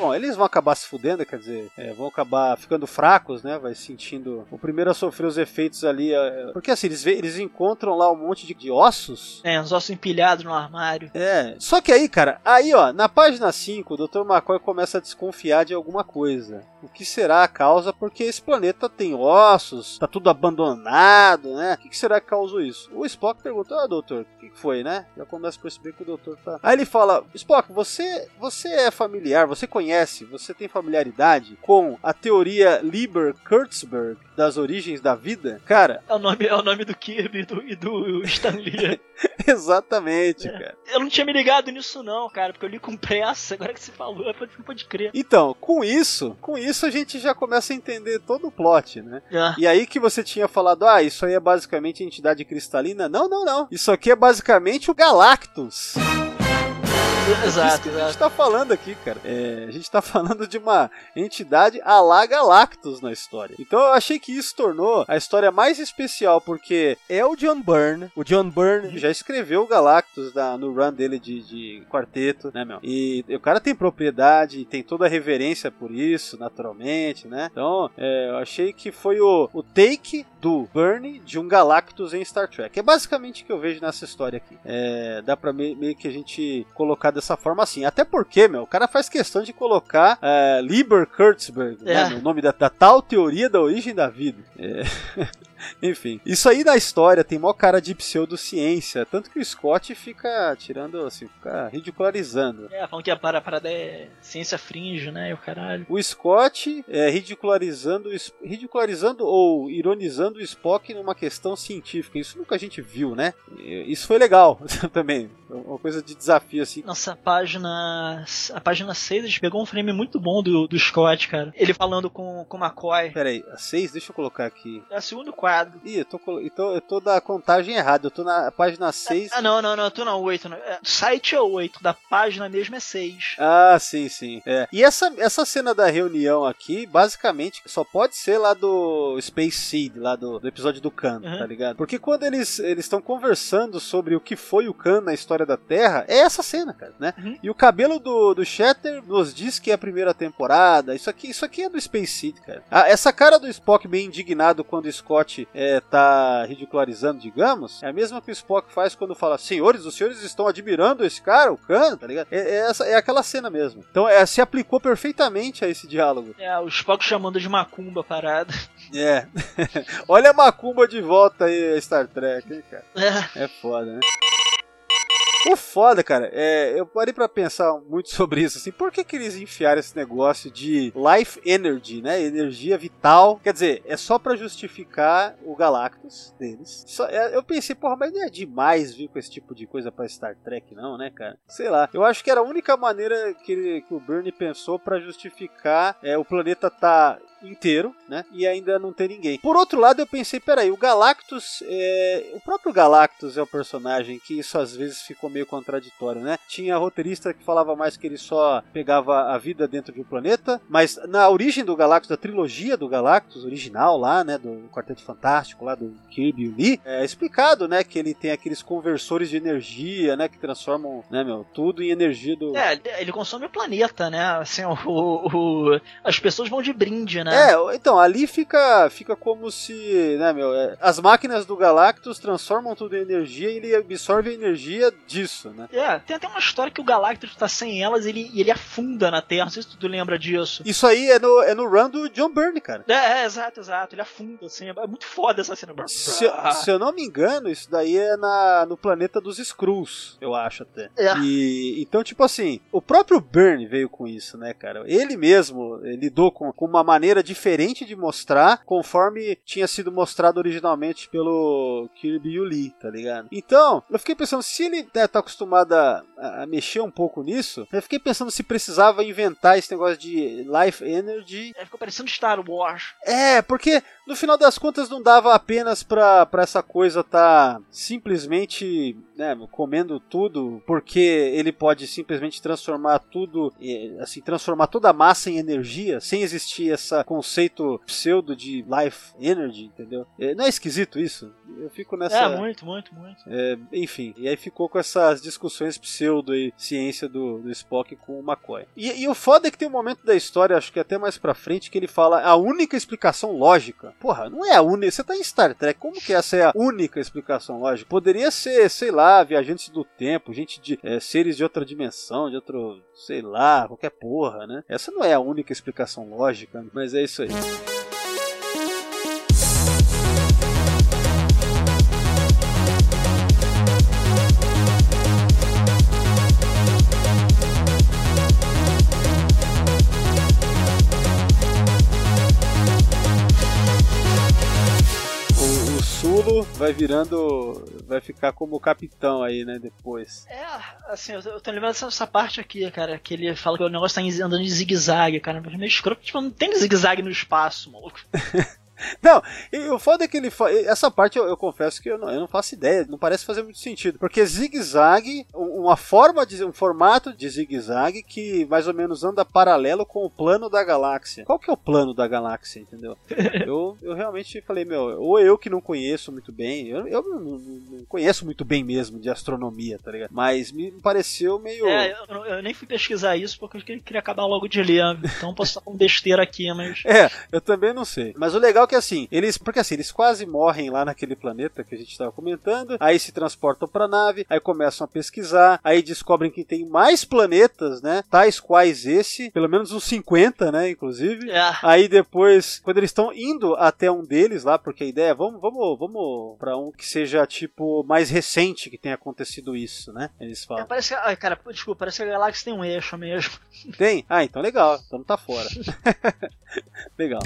Bom, eles vão acabar se fudendo, quer dizer, é, vão acabar ficando fracos, né? Vai sentindo. O primeiro a sofrer os efeitos ali. é, Porque assim, eles, eles encontram lá um monte de, de ossos. É, os ossos empilhados no armário. É. Só que aí, cara, aí ó, na página 5, o Dr. McCoy começa a desconfiar de alguma coisa. O que será a causa? Porque esse planeta tem ossos, tá tudo abandonado, né? O que será que causou isso? O Spock pergunta, ah, doutor, o que que foi, né? Já começa a perceber que o doutor tá. Aí ele fala, Spock, você, você é familiar, você conhece, você tem familiaridade com a teoria Lieber-Kurtzberg das origens da vida? Cara, É o nome, é o nome do Kirby e do, e do Stan Lee. *laughs* exatamente, É. cara. Eu não tinha me ligado nisso não, cara, porque eu li com pressa, agora que você falou, pode, não pode crer. Então, com isso, com isso a gente já começa a entender todo o plot, né? Ah, E aí que você tinha falado, ah, isso aí é basicamente a entidade cristalina. Não, não, não. Isso aqui é basicamente o Galactus. Exato, que a gente exato. tá falando aqui, cara. É, a gente tá *laughs* falando de uma entidade a la Galactus na história. Então eu achei que isso tornou a história mais especial, porque é o John Byrne. O John Byrne já escreveu o Galactus da- no run dele de, de quarteto, né, meu? E o cara tem propriedade, tem toda a reverência por isso, naturalmente, né? Então, é, eu achei que foi o, o take do Byrne de um Galactus em Star Trek. É basicamente o que eu vejo nessa história aqui. É, dá pra me- meio que a gente colocar dessa forma assim. Até porque, meu, o cara faz questão de colocar é, Lieber Kurtzberg, É. né, o nome da, da tal teoria da origem da vida. É. *laughs* Enfim, isso aí na história tem mó cara de pseudociência, tanto que o Scott fica tirando, assim, fica ridicularizando. É, falam que a para- parada é ciência fringe, né? E o caralho. O Scott é, ridicularizando, ridicularizando ou ironizando o Spock numa questão científica. Isso nunca a gente viu, né? Isso foi legal *laughs* também. Uma coisa de desafio, assim. Nossa, a página. A página 6, a gente pegou um frame muito bom do, do Scott, cara. Ele falando com, com o McCoy. Pera aí, a 6, deixa eu colocar aqui. É o segundo quadro. Ih, eu tô, colo- então, eu tô da contagem errada. Eu tô na página 6. Ah, não, não, não, eu tô na 8. Não. É, o site é 8, da página mesmo é 6. Ah, sim, sim. É. E essa, essa cena da reunião aqui, basicamente, só pode ser lá do Space Seed, lá do, do episódio do Khan, Uhum. tá ligado? Porque quando eles eles estão conversando sobre o que foi o Khan na história da Terra, é essa cena, cara, né? Uhum. E o cabelo do, do Shatter nos diz que é a primeira temporada. Isso aqui, isso aqui é do Space Seed, cara. Ah, essa cara do Spock bem indignado quando o Scott é, tá ridicularizando, digamos, é a mesma que o Spock faz quando fala: Senhores, os senhores estão admirando esse cara, o Khan, tá ligado? É, é essa, é aquela cena mesmo. Então é, se aplicou perfeitamente a esse diálogo. É, o Spock chamando de macumba a parada. É. *laughs* Olha a macumba de volta aí, Star Trek, hein, cara. É. É foda, né? O foda, cara, é, eu parei pra pensar muito sobre isso, assim, por que que eles enfiaram esse negócio de life energy, né, energia vital, quer dizer, é só pra justificar o Galactus deles. Só- é, eu pensei, porra, mas não é demais vir com esse tipo de coisa pra Star Trek, não, né, cara? Sei lá, eu acho que era a única maneira que, ele- que o Bernie pensou pra justificar é, o planeta tá inteiro, né? E ainda não ter ninguém. Por outro lado, eu pensei, peraí, o Galactus, é... o próprio Galactus é o personagem que isso às vezes ficou meio contraditório, né? Tinha roteirista que falava mais que ele só pegava a vida dentro de um planeta, mas na origem do Galactus, da trilogia do Galactus original lá, né, do Quarteto Fantástico lá do Kirby e Lee, é explicado, né, que ele tem aqueles conversores de energia, né, que transformam, né, meu, tudo em energia do É, ele consome o planeta, né? Assim, o, o- o- as pessoas vão de brinde, né? É, então, ali fica, fica como se, né, meu, é, as máquinas do Galactus transformam tudo em energia e ele absorve a energia disso, né? É, tem até uma história que o Galactus tá sem elas e ele, ele afunda na Terra. Não sei se tu lembra disso. Isso aí é no, é no run do John Byrne, cara. É, é, exato, exato. Ele afunda, assim. É muito foda essa cena. Se, se eu não me engano, isso daí é na, no planeta dos Skrulls, eu acho até. É. E então, tipo assim, o próprio Byrne veio com isso, né, cara? Ele mesmo lidou com, com uma maneira maneira diferente de mostrar, conforme tinha sido mostrado originalmente pelo Kirby Lee, tá ligado? Então, eu fiquei pensando, se ele né, tá acostumado a, a mexer um pouco nisso, eu fiquei pensando se precisava inventar esse negócio de Life Energy. É, ficou parecendo Star Wars. É, porque no final das contas não dava apenas pra, pra essa coisa tá simplesmente né, comendo tudo, porque ele pode simplesmente transformar tudo, assim, transformar toda a massa em energia, sem existir esse conceito pseudo de life energy, entendeu? Eh, Não é esquisito isso? Eu fico nessa. É, muito, muito, muito. É, enfim, e aí ficou com essas discussões pseudo e ciência do, do Spock com o McCoy. E, e o foda é que tem um momento da história, acho que até mais pra frente, que ele fala a única explicação lógica. Porra, não é a única. Você tá em Star Trek, como que essa é a única explicação lógica? Poderia ser, sei lá, viajantes do tempo, gente de é, seres de outra dimensão, de outro, sei lá, qualquer porra, né? Essa não é a única explicação lógica, mas é isso aí. Vai virando. Vai ficar como capitão aí, né? Depois. É, assim, eu, eu tô lembrando dessa, parte aqui, cara, que ele fala que o negócio tá andando de zigue-zague, cara. Mas meio escroto, tipo, não tem zigue-zague no espaço, maluco. *laughs* Não, e o foda é que ele fa... Essa parte eu, eu confesso que eu não, eu não faço ideia, não parece fazer muito sentido. Porque zigue-zague, um- uma forma de. um formato de zigue-zague que mais ou menos anda paralelo com o plano da galáxia. Qual que é o plano da galáxia, entendeu? *laughs* eu, eu realmente falei, meu, ou eu que não conheço muito bem, eu, eu não, não- não conheço muito bem mesmo de astronomia, tá ligado? Mas me pareceu meio. É, eu, eu- nem fui pesquisar isso porque eu queria- queria acabar logo de ler. Então posso estar com besteira aqui, mas. *laughs* É, eu também não sei. Mas o legal é que assim, eles. Porque assim, eles quase morrem lá naquele planeta que a gente estava comentando. Aí se transportam pra nave, aí começam a pesquisar, aí descobrem que tem mais planetas, né? Tais quais esse, pelo menos uns 50, né? Inclusive. É. Aí depois, quando eles estão indo até um deles lá, porque a ideia é vamos, vamos, vamos para um que seja tipo mais recente que tenha acontecido isso, né? Eles É, falam. parece que, ai, cara, desculpa, parece que a galáxia tem um eixo mesmo. Tem? Ah, então legal. Então não tá fora. *laughs* *laughs* legal.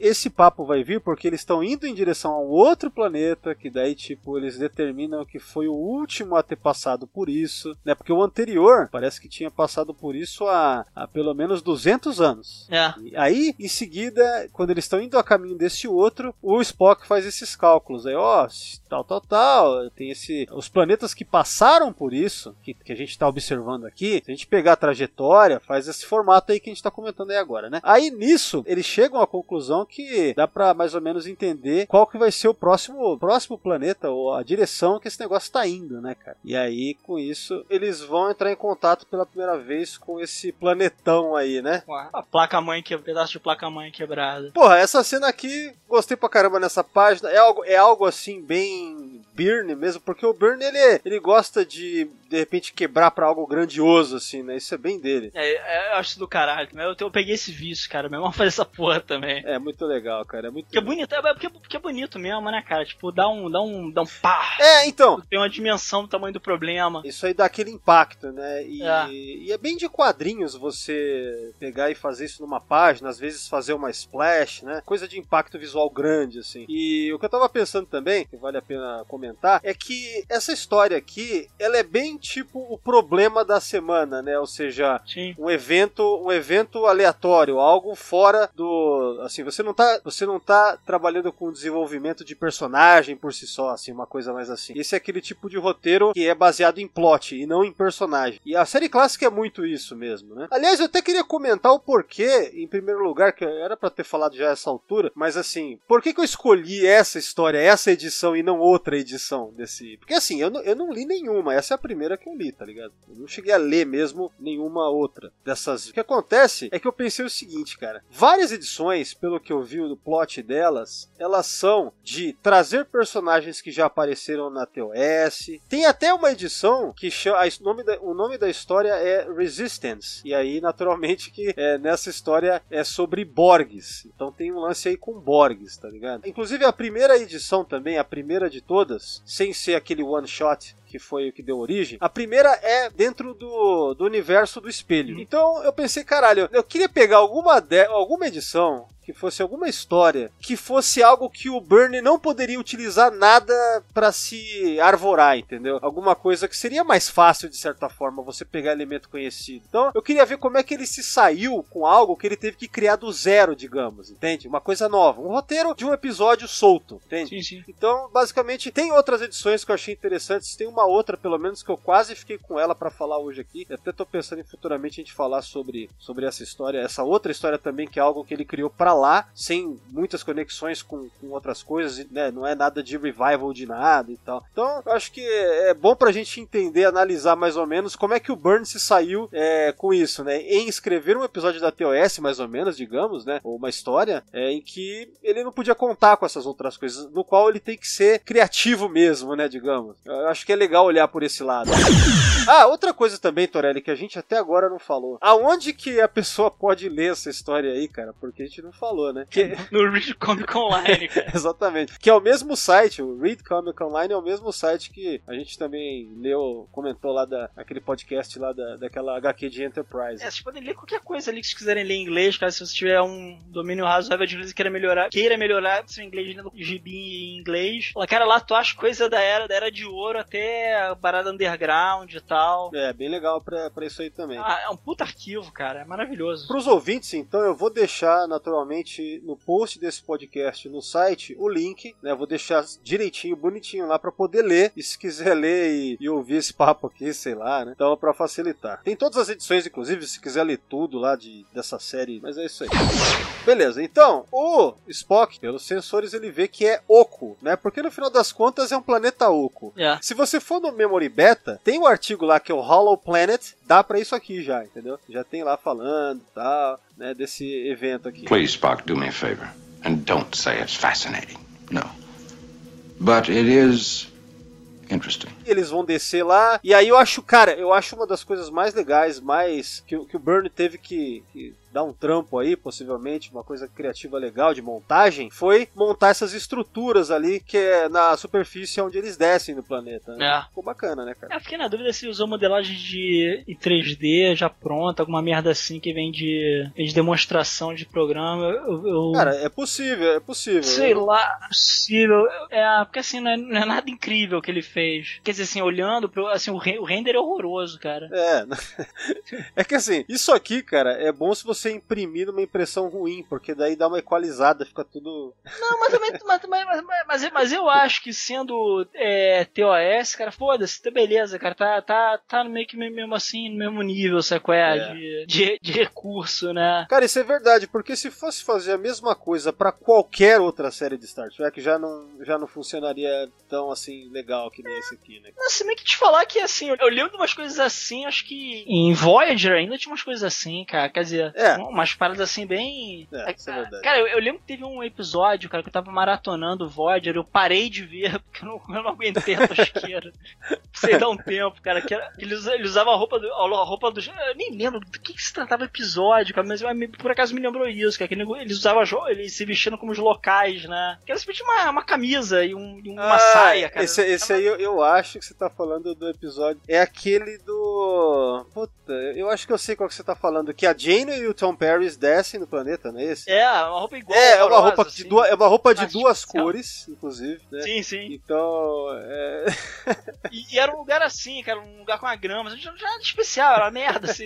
Esse papo vai vir porque eles estão indo em direção a um outro planeta, que daí, tipo, eles determinam que foi o último a ter passado por isso, né? Porque o anterior parece que tinha passado por isso há, há pelo menos 200 anos. É. E aí, em seguida, quando eles estão indo a caminho desse outro, o Spock faz esses cálculos. Aí, ó, tal, tal, tal, tem esse. Os planetas que passaram por isso, que, que a gente está observando aqui, se a gente pegar a trajetória, faz esse formato aí que a gente está comentando aí agora, né? Aí nisso, eles chegam à conclusão que dá para mais ou menos entender qual que vai ser o próximo, próximo planeta, ou a direção que esse negócio está indo, né, cara? E aí, com isso, eles vão entrar em contato pela primeira vez com esse planetão aí, né? Com a placa-mãe, que pedaço de placa-mãe quebrada. Porra, essa cena aqui, gostei pra caramba nessa página. É algo, é algo assim, bem Byrne mesmo, porque o Byrne ele, ele gosta de, de repente, quebrar pra algo grandioso, assim, né? Isso é bem dele. É, é, eu acho do caralho. Eu, eu peguei esse vício, cara. Meu irmão *laughs* faz essa porra também. É muito legal, cara. É muito Porque é bonito, é porque, porque é bonito mesmo, né, cara? Tipo, dá um, dá um, dá um pá. É, então. Tem uma dimensão do tamanho do problema. Isso aí dá aquele impacto, né? E É. e é bem de quadrinhos você pegar e fazer isso numa página, às vezes fazer uma splash, né? Coisa de impacto visual grande, assim. E o que eu tava pensando também, que vale a pena comentar, é que essa história aqui, ela é bem tipo o problema da semana, né? Ou seja, Sim. um evento, um evento aleatório, algo fora do, assim, você não tá, você não tá trabalhando com desenvolvimento de personagem por si só, assim, uma coisa mais assim. Esse é aquele tipo de roteiro que é baseado em plot e não em personagem. E a série clássica é muito isso mesmo, né? Aliás, eu até queria comentar o porquê, em primeiro lugar, que era pra ter falado já essa altura, mas assim, por que que eu escolhi essa história, essa edição e não outra edição desse? Porque assim, eu não, eu não li nenhuma, essa é a primeira que eu li, tá ligado? Eu não cheguei a ler mesmo nenhuma outra dessas. O que acontece é que eu pensei o seguinte, cara. Várias edições, pelo que eu vi plot delas, elas são de trazer personagens que já apareceram na TOS. Tem até uma edição que chama. nome da, o nome da história é Resistance. E aí, naturalmente, que é, nessa história é sobre Borgs. Então tem um lance aí com Borgs, tá ligado? Inclusive a primeira edição também, a primeira de todas, sem ser aquele one shot que foi o que deu origem, a primeira é dentro do, do universo do espelho. Então eu pensei, caralho, eu queria pegar alguma, de, alguma edição que fosse alguma história que fosse algo que o Burnie não poderia utilizar nada pra se arvorar, entendeu? Alguma coisa que seria mais fácil de certa forma você pegar elemento conhecido. Então eu queria ver como é que ele se saiu com algo que ele teve que criar do zero, digamos, entende? Uma coisa nova, um roteiro de um episódio solto, entende? Sim, sim. Então, basicamente, tem outras edições que eu achei interessantes. Tem uma outra, pelo menos, que eu quase fiquei com ela pra falar hoje aqui. Eu até tô pensando em futuramente a gente falar sobre, sobre essa história. Essa outra história também, que é algo que ele criou pra lá, sem muitas conexões com, com outras coisas, né? Não é nada de revival de nada e tal. Então, eu acho que é bom pra gente entender, analisar mais ou menos como é que o Burns se saiu é, com isso, né? Em escrever um episódio da TOS, mais ou menos, digamos, né? Ou uma história, é, em que ele não podia contar com essas outras coisas, no qual ele tem que ser criativo mesmo, né? Digamos. Eu acho que é legal olhar por esse lado. Ah, outra coisa também, Torelli, que a gente até agora não falou. Aonde que a pessoa pode ler essa história aí, cara? Porque a gente não falou, né? Que... *laughs* No Read Comic Online, cara. *laughs* Exatamente. Que é o mesmo site, o Read Comic Online é o mesmo site que a gente também leu, comentou lá da, aquele podcast lá da, daquela HQ de Enterprise. É, vocês podem ler qualquer coisa ali que vocês quiserem ler em inglês, caso se você tiver um domínio razoável de inglês e queira melhorar, queira melhorar seu inglês lendo gibi em inglês. Cara, lá tu acha coisa da era, da era de ouro até a parada underground e tal. É, bem legal pra, pra isso aí também. Ah, é um puta arquivo, cara. É maravilhoso. Para os ouvintes, então, eu vou deixar naturalmente no post desse podcast no site o link, né? Vou deixar direitinho, bonitinho lá para poder ler. E se quiser ler e, e ouvir esse papo aqui, sei lá, né? Então, para facilitar. Tem todas as edições, inclusive, se quiser ler tudo lá de, dessa série. Mas é isso aí. Beleza, então, o Spock, pelos sensores, ele vê que é oco, né? Porque no final das contas é um planeta oco. É. Se você for no Memory Beta, tem um artigo lá que é o Hollow Planet, dá pra isso aqui já, entendeu? Já tem lá falando e tal, né, desse evento aqui. Please, Spock, do me a favor. And don't say it's fascinating. No. But it is interesting. Eles vão descer lá, e aí eu acho, cara, eu acho uma das coisas mais legais, mais que, o- que o Burn teve que, que dar um trampo aí, possivelmente, uma coisa criativa legal de montagem, foi montar essas estruturas ali que é na superfície onde eles descem no planeta. né? É. Ficou bacana, né, cara? Eu fiquei na dúvida se usou modelagem de em 3D já pronta, alguma merda assim que vem de, de demonstração de programa. Eu, eu- Cara, é possível, é possível. sei Eu- lá, possível. É, porque assim, não é, não é nada incrível que ele fez. Quer dizer, assim, olhando, pro, assim, o, re- o render é horroroso, cara. É, *laughs* é que assim, isso aqui, cara, é bom se você imprimir numa impressão ruim, porque daí dá uma equalizada, fica tudo. Não, mas também. Mas, mas, mas, mas, eu acho que sendo é, TOS, cara, foda-se, tá beleza, cara. Tá, tá, tá meio que mesmo assim, no mesmo nível, qual é? É. De, de, de recurso, né? Cara, isso é verdade, porque se fosse fazer a mesma coisa pra qualquer outra série de Star Trek, já não, já não funcionaria tão assim legal que nem esse aqui, né? Não, se bem que te falar que assim, eu lembro de umas coisas assim, acho que em Voyager ainda tinha umas coisas assim, cara. Quer dizer, É. umas paradas assim bem. É, isso é verdade. Cara, eu, eu lembro que teve um episódio, cara, que eu tava maratonando Voyager, eu parei de ver, *laughs* porque eu não, eu não aguentei a tosqueira. *laughs* Sei dar um tempo, cara. Que era, ele, ele usava a roupa do. A roupa do. Eu nem lembro do que, que se tratava o episódio, cara, mas por acaso me lembrou isso, cara. Que ele- eles usavam jo- eles se vestindo como os locais, né? Que era simplesmente uma, uma camisa e, um, e uma Ah, saia, cara. Esse, esse aí eu, eu acho que você tá falando do episódio. É aquele do. Puta, eu acho que eu sei qual que você tá falando. Que a Jane e o Tom Paris descem no planeta, não é esse? É, uma roupa igual. É, é uma roupa de, assim. duas, é uma roupa de Mas duas especial. cores, inclusive, né? Sim, sim. Então, é... *laughs* E, e era um lugar assim, cara, um lugar com a grama. Já, já era especial, era uma merda, assim.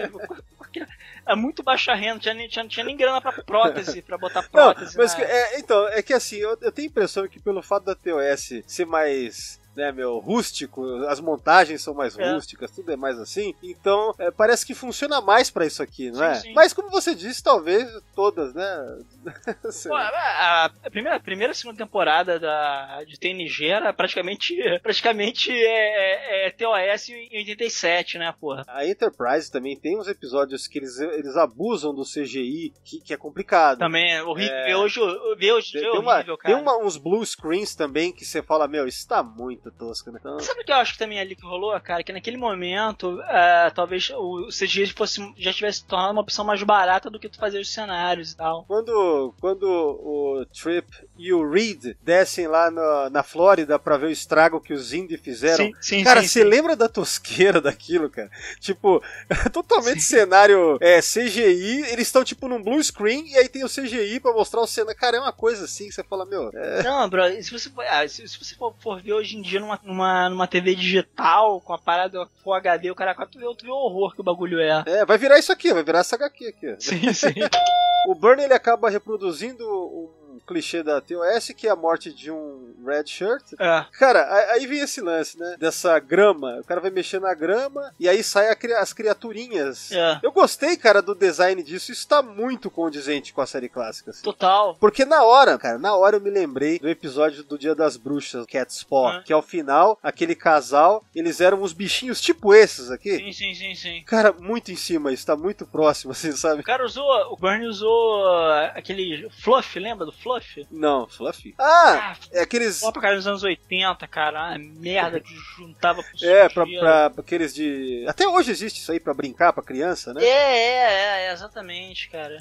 porque *laughs* É muito baixa renda, não tinha, nem- tinha, tinha nem grana pra prótese, pra botar Não, prótese. mas na- que- é, então, é que assim, eu, eu tenho a impressão que pelo fato da TOS ser mais, né, meu, rústico, as montagens são mais É. rústicas, tudo é mais assim, então é, parece que funciona mais pra isso aqui, não Sim, é? sim. Mas como você disse, talvez todas, né? *laughs* Pô, a, a primeira, a primeira e segunda temporada da, de TNG era praticamente, *laughs* praticamente é, é, é TOS em 87, né, porra? A Enterprise também tem uns episódios que eles, eles abusam do CGI, que, que é complicado. Também é horrível. É. Hoje, ver hoje Tem, é tem uma- horrível, cara. tem uma- uns blue screens também que você fala, meu, isso tá muito muito tosca, né? Então, Sabe o que eu acho que também ali que rolou, cara? Que naquele momento, é, talvez o CGI fosse, já tivesse tornado uma opção mais barata do que tu fazer os cenários e tal. quando, quando o Trip e o Reed descem lá na, na Flórida pra ver o estrago que os Indy fizeram, Sim, sim, Cara, sim, você lembra da tosqueira *laughs* daquilo, cara? Tipo, *laughs* totalmente cenário é, CGI, eles estão tipo num blue screen e aí tem o CGI pra mostrar o cenário. Cara, é uma coisa assim que você fala, meu, é, Não, bro, se você, for, ah, se, se você for, for ver hoje em dia numa, numa, numa TV digital, com a parada Full HD, o cara, tu vê, tu vê o horror que o bagulho é. é, vai virar isso aqui, vai virar essa HQ aqui. Sim, sim. *laughs* O Burn ele acaba reproduzindo um clichê da TOS, que é a morte de um red shirt. É. Cara, aí vem esse lance, né? Dessa grama. O cara vai mexer na grama e aí sai cri- as criaturinhas. É. Eu gostei, cara, do design disso. Isso tá muito condizente com a série clássica. assim. Total. Porque na hora, cara, na hora eu me lembrei do episódio do Dia das Bruxas, Cat's Paw, Ah. que ao final, aquele casal, eles eram uns bichinhos tipo esses aqui. Sim, sim, sim, sim. Cara, muito em cima, isso tá muito próximo, assim, sabe? O cara usou, o Burn usou aquele Fluff, lembra do Fluff? Não, Fluffy. Ah, Ah, é aqueles. Lá pra cara nos anos 80, cara, uma merda que juntava com É, pra, pra, pra aqueles de. Até hoje existe isso aí pra brincar pra criança, né? É, é, é, exatamente, cara.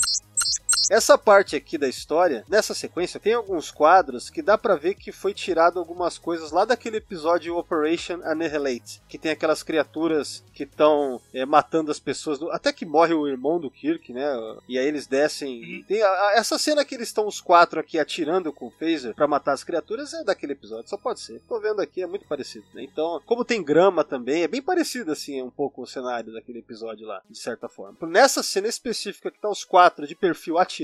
Essa parte aqui da história, nessa sequência, tem alguns quadros que dá pra ver que foi tirado algumas coisas lá daquele episódio Operation Annihilate, que tem aquelas criaturas que estão matando as pessoas, do- até que morre o irmão do Kirk, né? E aí eles descem. Tem a- a- essa cena que eles estão os quatro aqui atirando com o phaser pra matar as criaturas é daquele episódio, só pode ser. Tô vendo aqui, é muito parecido, né? Então, como tem grama também, é bem parecido assim, um pouco o cenário daquele episódio lá, de certa forma. Nessa cena específica que tá os quatro de perfil atirando,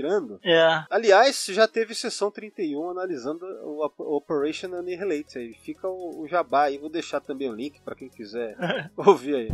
É. Aliás, já teve sessão 31 analisando o Op- Operation Annihilate. Aí fica o, o jabá aí. Vou deixar também o link pra quem quiser *laughs* ouvir aí.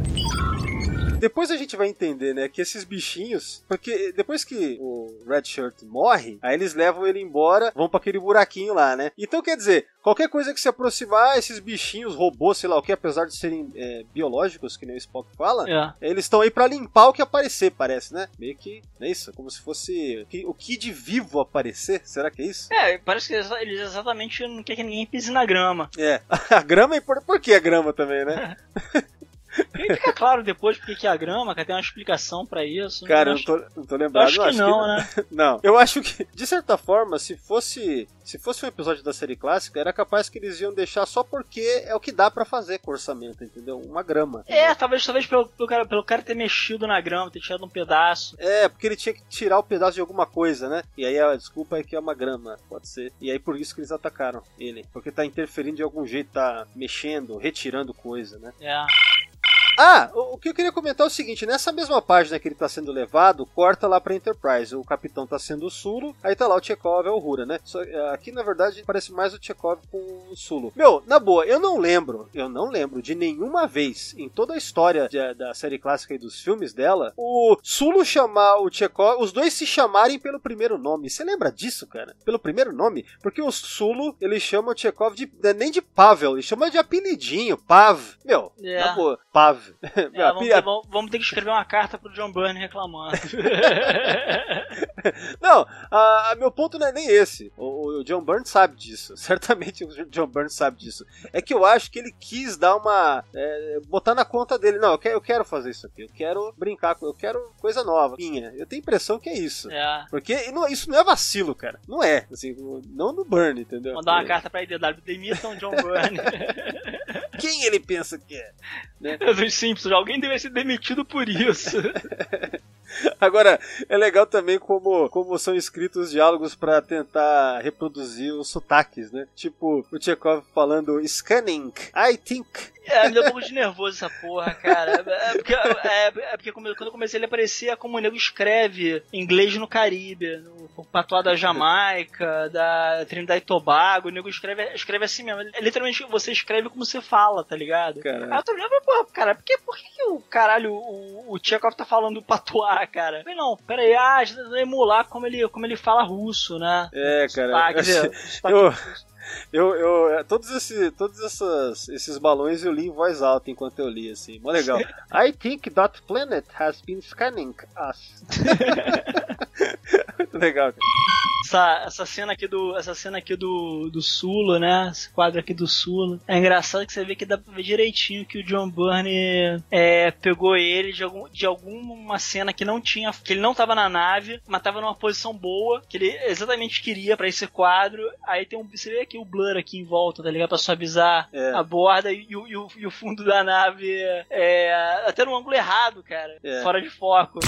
Depois a gente vai entender, né, que esses bichinhos, porque depois que o Red Shirt morre, aí eles levam ele embora, vão pra aquele buraquinho lá, né? Então quer dizer, qualquer coisa que se aproximar, esses bichinhos, robôs, sei lá o que, apesar de serem é, biológicos, que nem o Spock fala, É. eles estão aí pra limpar o que aparecer, parece, né? Meio que, não é isso? Como se fosse que- o Kid vivo aparecer. Será que é isso? É, parece que eles exatamente não querem que ninguém pise na grama. É. *laughs* A grama é importante. Por que a grama também, né? *laughs* E fica claro depois porque que é a grama, cara, tem uma explicação pra isso. Cara, eu acho, não tô, não tô eu lembrado. acho que não, né? *laughs* Não. Eu acho que, de certa forma, se fosse se fosse um episódio da série clássica, era capaz que eles iam deixar só porque é o que dá pra fazer com orçamento, entendeu? Uma grama. É, talvez, talvez pelo, pelo, cara, pelo cara ter mexido na grama, ter tirado um pedaço. É, porque ele tinha que tirar o pedaço de alguma coisa, né? E aí a desculpa é que é uma grama, pode ser. E aí por isso que eles atacaram ele. Porque tá interferindo de algum jeito, tá mexendo, retirando coisa, né? É. Ah, o, que eu queria comentar é o seguinte: nessa mesma página que ele tá sendo levado, corta lá pra Enterprise. O capitão tá sendo o Sulo, aí tá lá o Chekhov é o Hura, né? Só- aqui na verdade parece mais o Chekhov com o Sulo. Meu, na boa, eu não lembro, eu não lembro de nenhuma vez em toda a história de- da série clássica e dos filmes dela, o Sulo chamar o Chekhov, os dois se chamarem pelo primeiro nome. Você lembra disso, cara? Pelo primeiro nome? Porque o Sulo, ele chama o Chekhov de. é nem de Pavel, ele chama de apelidinho, Pav. Meu, É. na boa, Pav. *laughs* É, vamos, ter, vamos- vamos ter que escrever uma carta pro John Byrne reclamando. *laughs* Não, a, a meu ponto não é nem esse. O, o John Burns sabe disso. *laughs* Certamente o John Burns sabe disso. É que eu acho que ele quis dar uma. é, botar na conta dele. Não, eu quero, eu quero fazer isso aqui. Eu quero brincar com. Eu quero coisa nova. Minha. Eu tenho a impressão que é isso. é. Porque não- isso não é vacilo, cara. Não é. Assim, não no Burn, entendeu? Mandar uma É. carta pra IDW, demitam John Byrne. Quem ele pensa que é? *laughs* Dos Simpsons, alguém deve ser demitido por isso. *laughs* Agora, é legal também como, como são escritos os diálogos pra tentar reproduzir os sotaques, né? Tipo, o Chekhov falando scanning, I think. É, me deu um pouco de nervoso essa porra, cara. É porque, é, é porque quando eu comecei ele aparecia como o nego escreve inglês no Caribe, no patuá da Jamaica, da Trinidad e Tobago, o nego escreve, escreve assim mesmo. É, literalmente você escreve como você fala, tá ligado? Caralho. Aí eu tô olhando, porra, cara, por que, por que, o caralho, o, o Chekhov tá falando patuá, cara? Eu falei, não, pera aí, ah, a gente tentando emular como ele, como ele fala russo, né? É, cara. Sotaque, sotaque *laughs* eu- russo. Eu, eu, é, todos, esse, todos essas, esses balões eu li em voz alta enquanto eu li, assim. Mó legal. *laughs* I think that planet has been scanning us. *laughs* Muito legal, cara. Essa, essa cena aqui do. Essa cena aqui do, do Sulo, né? Esse quadro aqui do Sulo. É engraçado que você vê que dá pra ver direitinho que o John Byrne é, pegou ele de, algum, de alguma cena que não tinha. que ele não tava na nave, mas tava numa posição boa, que ele exatamente queria para esse quadro. Aí tem um. Você vê aqui o blur aqui em volta, tá ligado? Pra suavizar É. a borda e, o- e o, e o fundo da nave é, até no ângulo errado, cara. É. Fora de foco.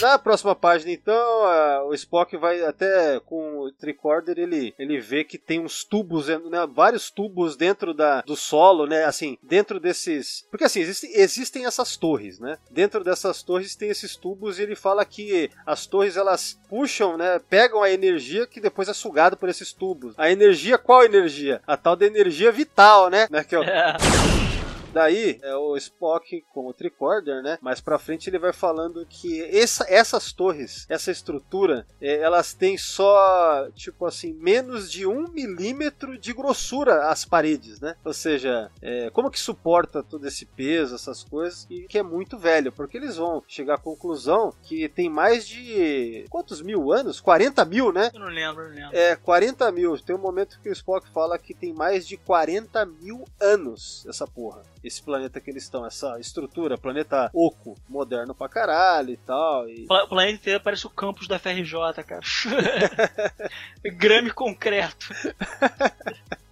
Na próxima página, então, a- o Spock vai até com o tricorder, ele, ele vê que tem uns tubos, né, vários tubos dentro da, do solo, né? Assim, dentro desses. Porque assim, existem, essas torres, né? Dentro dessas torres tem esses tubos e ele fala que as torres elas puxam, né? Pegam a energia que depois é sugada por esses tubos. A energia, qual energia? A tal da energia vital, né? né, que é É. Daí é o Spock com o tricorder, né? Mais pra frente ele vai falando que essa- essas torres, essa estrutura, é, elas têm só, tipo assim, menos de um milímetro de grossura as paredes, né? Ou seja, é, como que suporta todo esse peso, essas coisas, e que é muito velho, porque eles vão chegar à conclusão que tem mais de quantos mil anos? 40 mil, né? Eu não lembro, eu não lembro. É, 40 mil. Tem um momento que o Spock fala que tem mais de 40 mil anos essa porra. Esse planeta que eles estão, essa estrutura, planeta oco, moderno pra caralho e tal. E... O planeta inteiro parece o campus da FRJ, cara. *laughs* Grame concreto. *laughs*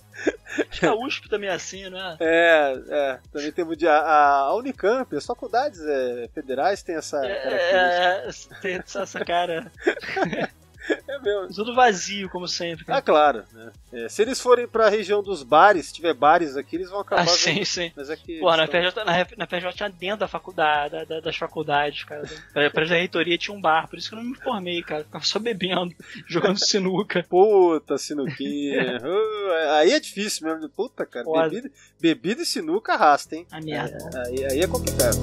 Acho que a USP também é assim, né? É, é, também temos de, a, a Unicamp, as faculdades é, federais têm essa característica. É, é, tem essa cara. *laughs* *laughs* É, mesmo. Tudo vazio, como sempre. Ah, claro. Né? É, se eles forem pra região dos bares, se tiver bares aqui, eles vão acabar. Ah, sim, vendo- sim. Mas é que. Porra, na FRJ, na, na FRJ tinha dentro da faculdade, da- da- das faculdades, cara. Pra, pra reitoria tinha um bar, por isso que eu não me formei, cara. Ficava só bebendo, *laughs* jogando sinuca. Puta, sinuquinha. *laughs* Uh, aí é difícil mesmo. Puta, cara. Foda. Bebida, bebida e sinuca arrasta, hein? A merda. Aí, aí é complicado.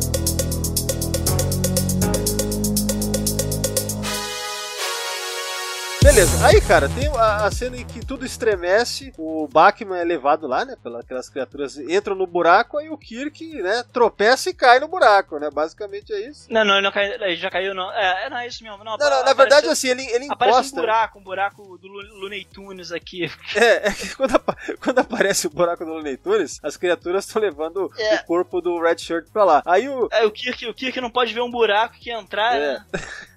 Beleza, aí cara, tem a, a cena em que tudo estremece, o Bachman é levado lá, né, pelas aquelas criaturas, entram no buraco, aí o Kirk, né, tropeça e cai no buraco, né, basicamente é isso. Não, não, ele não cai, ele já caiu, não. É, é, não é isso mesmo. Não, Não, não, na aparece- verdade assim, ele, ele Aparece um encosta. buraco, um buraco do Looney Tunes aqui. *laughs* É, é que quando, quando aparece o buraco do Looney Tunes, as criaturas estão levando É. o corpo do Red Shirt pra lá. Aí o, Aí o Kirk, o Kirk não pode ver um buraco que entrar. É. né?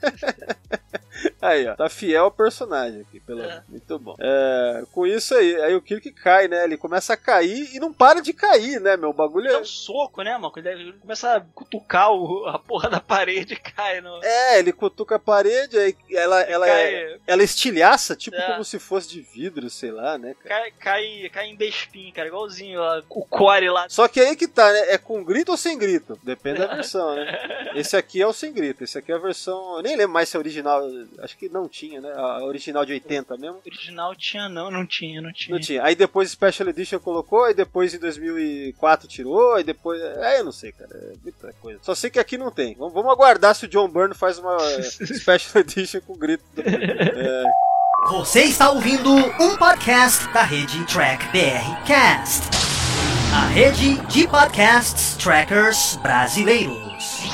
*laughs* Aí, ó. Tá fiel ao personagem aqui, pelo É. Muito bom. É, com isso aí, aí o Kirk cai, né? Ele começa a cair e não para de cair, né, meu? O bagulho Dá é. um soco, né, mano? Ele começa a cutucar o- a porra da parede e cai no. É, ele cutuca a parede, aí ela, ela, é, cai, ela estilhaça, tipo É. como se fosse de vidro, sei lá, né, cara? cai, cai, cai em Bespin, cara, igualzinho ó, o core lá. Só que aí que tá, né? É com grito ou sem grito? Depende da versão, né? *laughs* Esse aqui é o sem grito, esse aqui é a versão. Eu nem lembro mais se é original. Acho que não tinha, né? A original de 80 mesmo. Original tinha, não, não tinha, não tinha. Não tinha. Aí depois Special Edition colocou, aí depois em 2004 tirou, aí depois. É, eu não sei, cara. É muita coisa. Só sei que aqui não tem. Vamos, vamos aguardar se o John Byrne faz uma eh, *laughs* Special Edition com grito. É, Você está ouvindo um podcast da rede Track BR Cast, a rede de podcasts trackers brasileiros.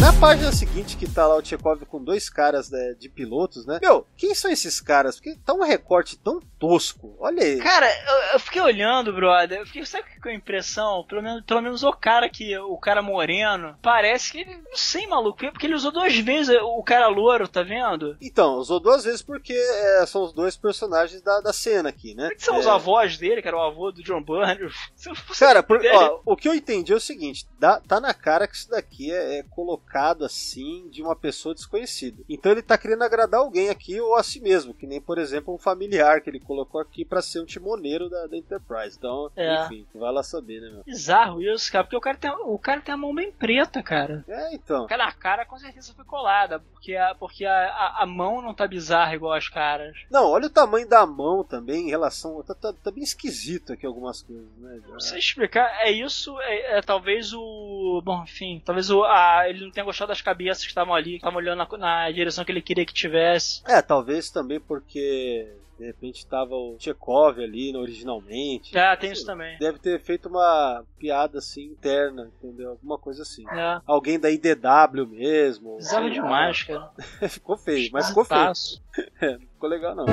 Na página seguinte, que tá lá o Chekhov com dois caras né, de pilotos, né? Meu, quem são esses caras? Porque tá um recorte tão tosco. Olha aí. Cara, eu, eu fiquei olhando, brother. Eu fiquei, sabe o que foi a impressão? Pelo menos, pelo menos o cara que. O cara moreno. Parece que ele. Não sei, maluco. Porque ele usou duas vezes o cara louro, tá vendo? Então, usou duas vezes porque é, são os dois personagens da, da cena aqui, né? Como é que são É, os avós dele, que era o avô do John Byrne? *laughs* Cara, por- ó, o que eu entendi é o seguinte: dá- tá na cara que isso daqui é, é colocado assim de uma pessoa desconhecida. Então ele tá querendo agradar alguém aqui ou a si mesmo, que nem, por exemplo, um familiar que ele colocou aqui pra ser um timoneiro da, da Enterprise. Então, É. enfim, vai lá saber, né, meu? Bizarro isso, cara. Porque o cara tem, o cara tem a mão bem preta, cara. É, então. Cara, a cara com certeza foi colada. Porque a, porque a, a, a mão não tá bizarra igual as caras. Não, olha o tamanho da mão também em relação. Tá, tá- tá bem esquisito aqui algumas coisas, né? Não sei explicar, é isso, é, é talvez o. Bom, enfim, talvez o, a, ele não tenha gostado das cabeças que estavam ali, que estavam olhando na, na direção que ele queria que tivesse. É, talvez também porque De repente tava o Chekhov ali no- originalmente. Ah, tem isso também. Deve ter feito uma piada assim interna, entendeu? Alguma coisa assim. É. Alguém da IDW mesmo. Lá. demais, cara. *laughs* ficou feio, mas ficou feio. Esquisitaço. *laughs* Não ficou legal não.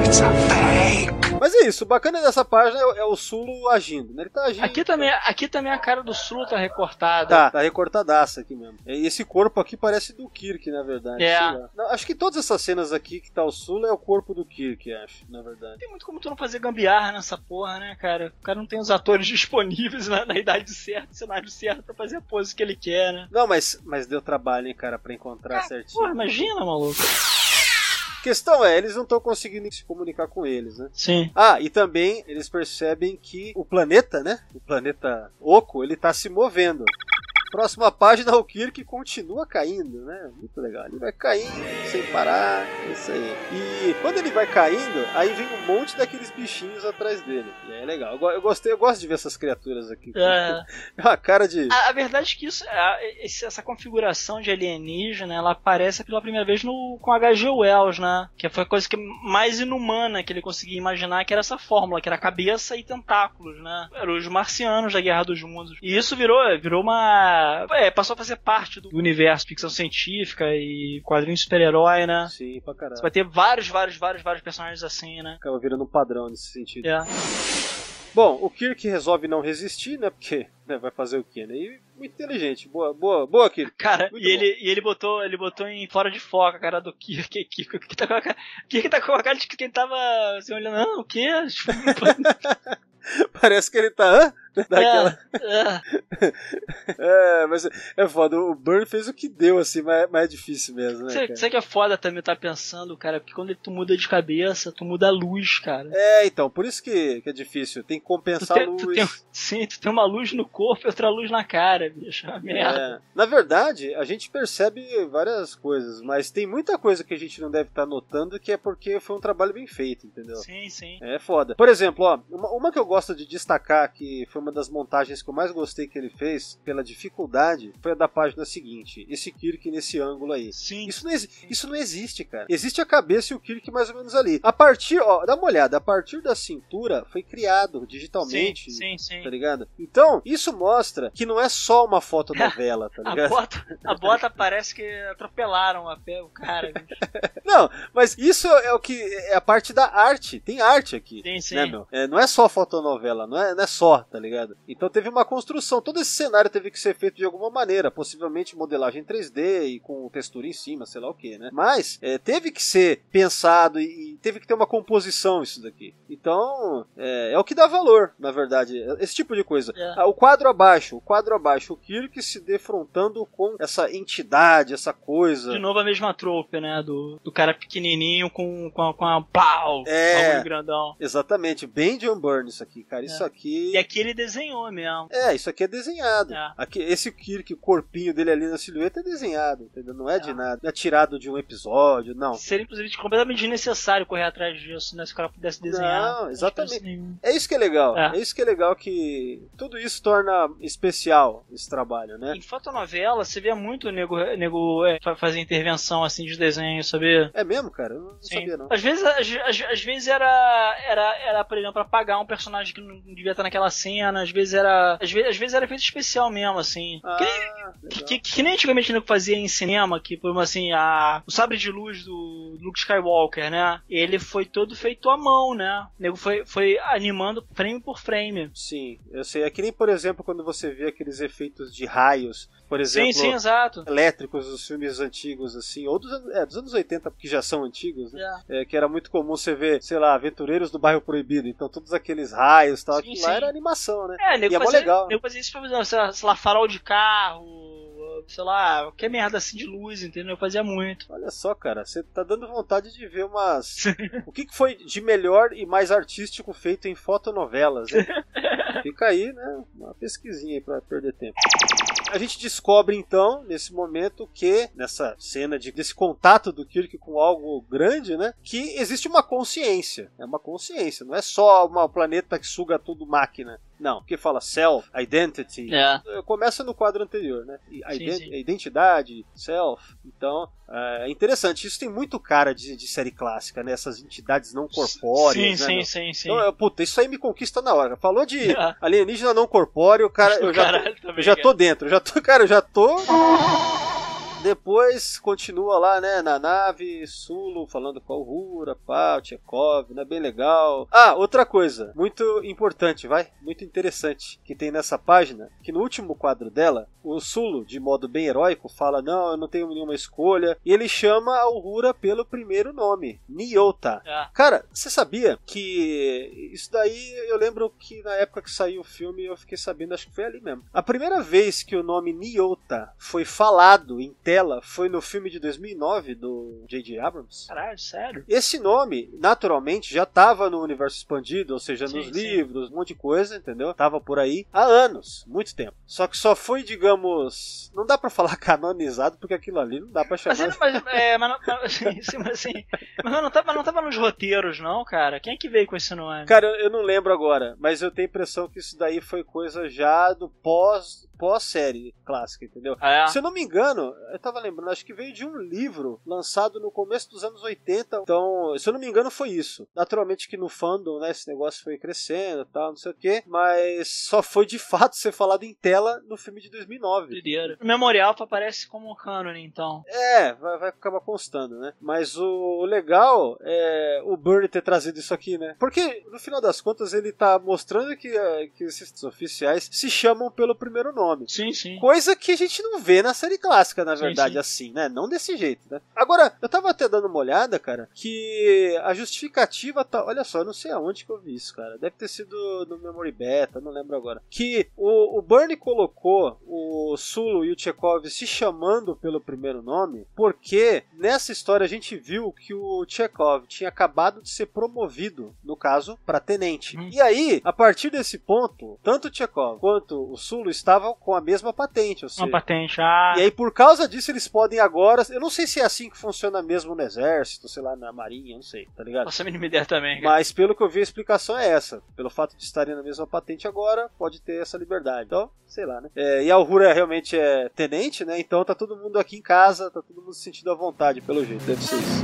Mas é isso, o bacana dessa página é, o- é o Sulo agindo, né? Ele tá agindo. Aqui também, aqui também a cara do Sulu tá recortada. Tá, tá recortadaça aqui mesmo. E esse corpo aqui parece do Kirk, na verdade. É. Não, acho que todas essas cenas aqui que tá o Sulo é o corpo do Kirk, acho, na verdade. Tem muito como tu não fazer gambiarra nessa porra, né, cara? O cara não tem os atores *laughs* disponíveis na, na idade certa, no cenário certo pra fazer a pose que ele quer, né? Não, mas, mas deu trabalho, hein, cara, pra encontrar certinho. Porra, imagina, maluco. Questão é, eles não estão conseguindo se comunicar com eles, né? Sim. Ah, e também eles percebem que o planeta, né? O planeta Oco, ele tá se movendo. Próxima página, o Kirk continua caindo, né? Muito legal. Ele vai caindo sem parar, é isso aí. E quando ele vai caindo, aí vem um monte daqueles bichinhos atrás dele. E é legal. Eu Eu gostei, eu gosto de ver essas criaturas aqui. É. *laughs* É uma cara de. A, a verdade é que isso, a- essa configuração de alienígena, ela aparece pela primeira vez no, com H.G. Wells, né? Que foi a coisa que mais inumana que ele conseguia imaginar, que era essa fórmula, que era cabeça e tentáculos, né? Eram os marcianos da Guerra dos Mundos. E isso virou, virou uma... É, passou a fazer parte do universo, ficção científica e quadrinho super-herói, né? Sim, pra Você caralho. vai ter vários, vários, vários, vários personagens assim, né? Acaba virando um padrão nesse sentido. É. Bom, o Kirk resolve não resistir, né? Porque né, vai fazer o quê, né? E muito inteligente. Boa, boa, boa, Kirk. *laughs* Cara, Muito e ele, e ele botou, ele botou em fora de foco a cara do Kirk, *laughs* Kirk, que tá com a cara, Kirk tá com a cara de quem tava assim, olhando, ah, o quê? Tipo, *laughs* Parece que ele tá. Hã? *laughs* Daquela... é, é. É, mas é foda. O Burn fez o que deu, assim, mas, mas é difícil mesmo, né? Sabe que é foda também tá pensando, cara? Porque quando tu muda de cabeça, tu muda a luz, cara. É, então, por isso que, que é difícil. Tem que compensar a tem, luz. tu tem, sim, tu tem uma luz no corpo e outra luz na cara, bicho. É merda. É. Na verdade, a gente percebe várias coisas, mas tem muita coisa que a gente não deve estar notando que é porque foi um trabalho bem feito, entendeu? Sim, sim. É foda. Por exemplo, ó, uma, uma que eu gosto de destacar, que foi uma das montagens que eu mais gostei que ele fez, pela dificuldade, foi a da página seguinte. Esse Kirk nesse ângulo aí. Sim. Isso não, isso não existe, cara. Existe a cabeça e o Kirk mais ou menos ali. A partir, ó, dá uma olhada, a partir da cintura foi criado digitalmente. Sim, sim, sim. Tá ligado? Então, isso mostra que não é só uma fotonovela, *laughs* tá A ligado? bota, a bota parece que atropelaram a pé, o cara. bicho. *laughs* Não, mas isso é o que é a parte da arte. Tem arte aqui. Sim, sim. Né, meu? É, não é só fotonovela, não é, não é só, tá ligado? Então teve uma construção. Todo esse cenário teve que ser feito de alguma maneira, possivelmente modelagem 3D e com textura em cima, sei lá o que, né? Mas é, teve que ser pensado e, e teve que ter uma composição isso daqui. Então é, é o que dá valor, na verdade, esse tipo de coisa. É. Ah, o quadro abaixo, o quadro abaixo, o Kirk se defrontando com essa entidade, essa coisa. De novo a mesma trope, né? Do, do cara pequenininho com, com, a, com a pau, É. grandão. Exatamente, bem John Byrne isso aqui, cara. Isso É. aqui. E aqui ele desenhou mesmo. É, isso aqui é desenhado. É. Aqui, esse Kirk, o corpinho dele ali na silhueta é desenhado, entendeu? Não é, de É. nada. Não é tirado de um episódio, não. Seria, inclusive, completamente desnecessário correr atrás disso, né? Se o cara pudesse desenhar. Não, exatamente. É isso que é legal. É. É. isso que é legal que tudo isso torna especial esse trabalho, né? Em fotonovela, você vê muito nego, nego é, fa- fazer intervenção assim de desenho, sabe? É mesmo, cara? Eu não Sim. sabia, não. Às vezes, às, às- às vezes era, era, era, por exemplo, pra pagar um personagem que não devia estar naquela cena, às vezes era. Às vezes, às vezes era feito especial mesmo, assim. Ah, que, legal. que, que nem antigamente nego fazia em cinema, que, por assim, a, o sabre de luz do Luke Skywalker, né? Ele foi todo feito à mão, né? O nego foi, foi animando frame por frame. Sim, eu sei. É que nem, por exemplo, quando você vê aqueles efeitos de raios, por exemplo. sim, sim. Elétricos dos filmes antigos, assim, ou dos, é, dos anos 80, porque já são antigos, né? É. É, que era muito comum você ver, sei lá, aventureiros do bairro proibido. Então, todos aqueles raios e tal, Sim, aquilo lá era animação, né? É, nego E é mó fazia, legal. nego fazia isso pra fazer, sei lá, farol de carro, sei lá, qualquer merda assim de luz, entendeu? Eu fazia muito. Olha só, cara, você tá dando vontade de ver umas. *laughs* o que, que foi de melhor e mais artístico feito em fotonovelas, hein? *laughs* Fica aí, né? Uma pesquisinha aí pra perder tempo. A gente descobre então, nesse momento, que nessa cena de, desse contato do Kirk com algo grande, né? Que existe uma consciência. É uma consciência, não é só uma planeta que suga tudo máquina. Não, porque fala self, identity. É. Começa no quadro anterior, né? E a Sim, sim. Identidade, self. Então, é interessante. Isso tem muito cara de, de série clássica, né? Essas entidades não corpóreas. Sim, né, sim, meu? sim, sim. Então, é, puta, isso aí me conquista na hora. Falou de É. *laughs* alienígena não corpóreo, cara, *laughs* eu já, Caralho, tô, também, eu já cara. tô dentro. Eu já tô, cara, eu já tô. *laughs* Depois continua lá, né, na nave, Sulu falando com a Uhura, pá, o Tchekov, né, bem legal. Ah, outra coisa, muito importante, vai, muito interessante, que tem nessa página, que no último quadro dela, o Sulu, de modo bem heróico, fala, não, eu não tenho nenhuma escolha, e ele chama a Uhura pelo primeiro nome, Nyota. É. Cara, você sabia que isso daí eu lembro que na época que saiu o filme eu fiquei sabendo, acho que foi ali mesmo. A primeira vez que o nome Nyota foi falado em tela foi no filme de 2009 do J.J. Abrams. Caralho, sério? Esse nome, naturalmente, já estava no universo expandido, ou seja, Sim, nos sim. livros, um monte de coisa, entendeu? Tava por aí há anos, muito tempo. Só que só foi, digamos, não dá pra falar *laughs* canonizado, porque aquilo ali não dá pra chamar. Mas, mas, é, mas, não, mas, *laughs* sim, sim, mas, assim, mas não, tava, não tava nos roteiros, não, cara? Quem é que veio com esse nome? Cara, eu eu não lembro agora, mas eu tenho a impressão que isso daí foi coisa já do pós pós-série clássica, entendeu? Ah, é? Se eu não me engano, tava lembrando, acho que veio de um livro lançado no começo dos anos 80. Então, se eu não me engano, foi isso. Naturalmente que no fandom, né, esse negócio foi crescendo tal, não sei o quê, mas só foi de *laughs* fato ser falado em tela no filme de 2009. Doideira. O Memorial aparece como canon, então. É, vai, vai acabar constando, né? Mas o, o legal é o Burry ter trazido isso aqui, né? Porque, no final das contas, ele tá mostrando que, eh, que esses oficiais se chamam pelo primeiro nome. Sim, sim. Coisa que a gente não vê na série clássica, na Sim, verdade, sim. assim, né? Não desse jeito, né? Agora, eu tava até dando uma olhada, cara, que a justificativa tá. Olha só, eu não sei aonde que eu vi isso, cara. Deve ter sido no Memory Beta, não lembro agora. Que o, o Bernie colocou o Sulu e o Chekhov se chamando pelo primeiro nome, porque nessa história a gente viu que o Chekhov tinha acabado de ser promovido, no caso, para tenente. Hum. E aí, a partir desse ponto, tanto o Chekhov quanto o Sulu estavam com a mesma patente, ou seja, Uma patente. Ah, e aí, por causa disso, eles podem agora. Eu não sei se é assim que funciona mesmo no exército, sei lá, na marinha, não sei, tá ligado? nossa, mínima ideia também, cara. Mas pelo que eu vi, a explicação é essa. Pelo fato de estarem na mesma patente agora, pode ter essa liberdade. Então, sei lá, né? É, e a Uhura realmente é tenente, né? Então tá todo mundo aqui em casa, tá todo mundo se sentindo à vontade, pelo jeito. Deve ser isso.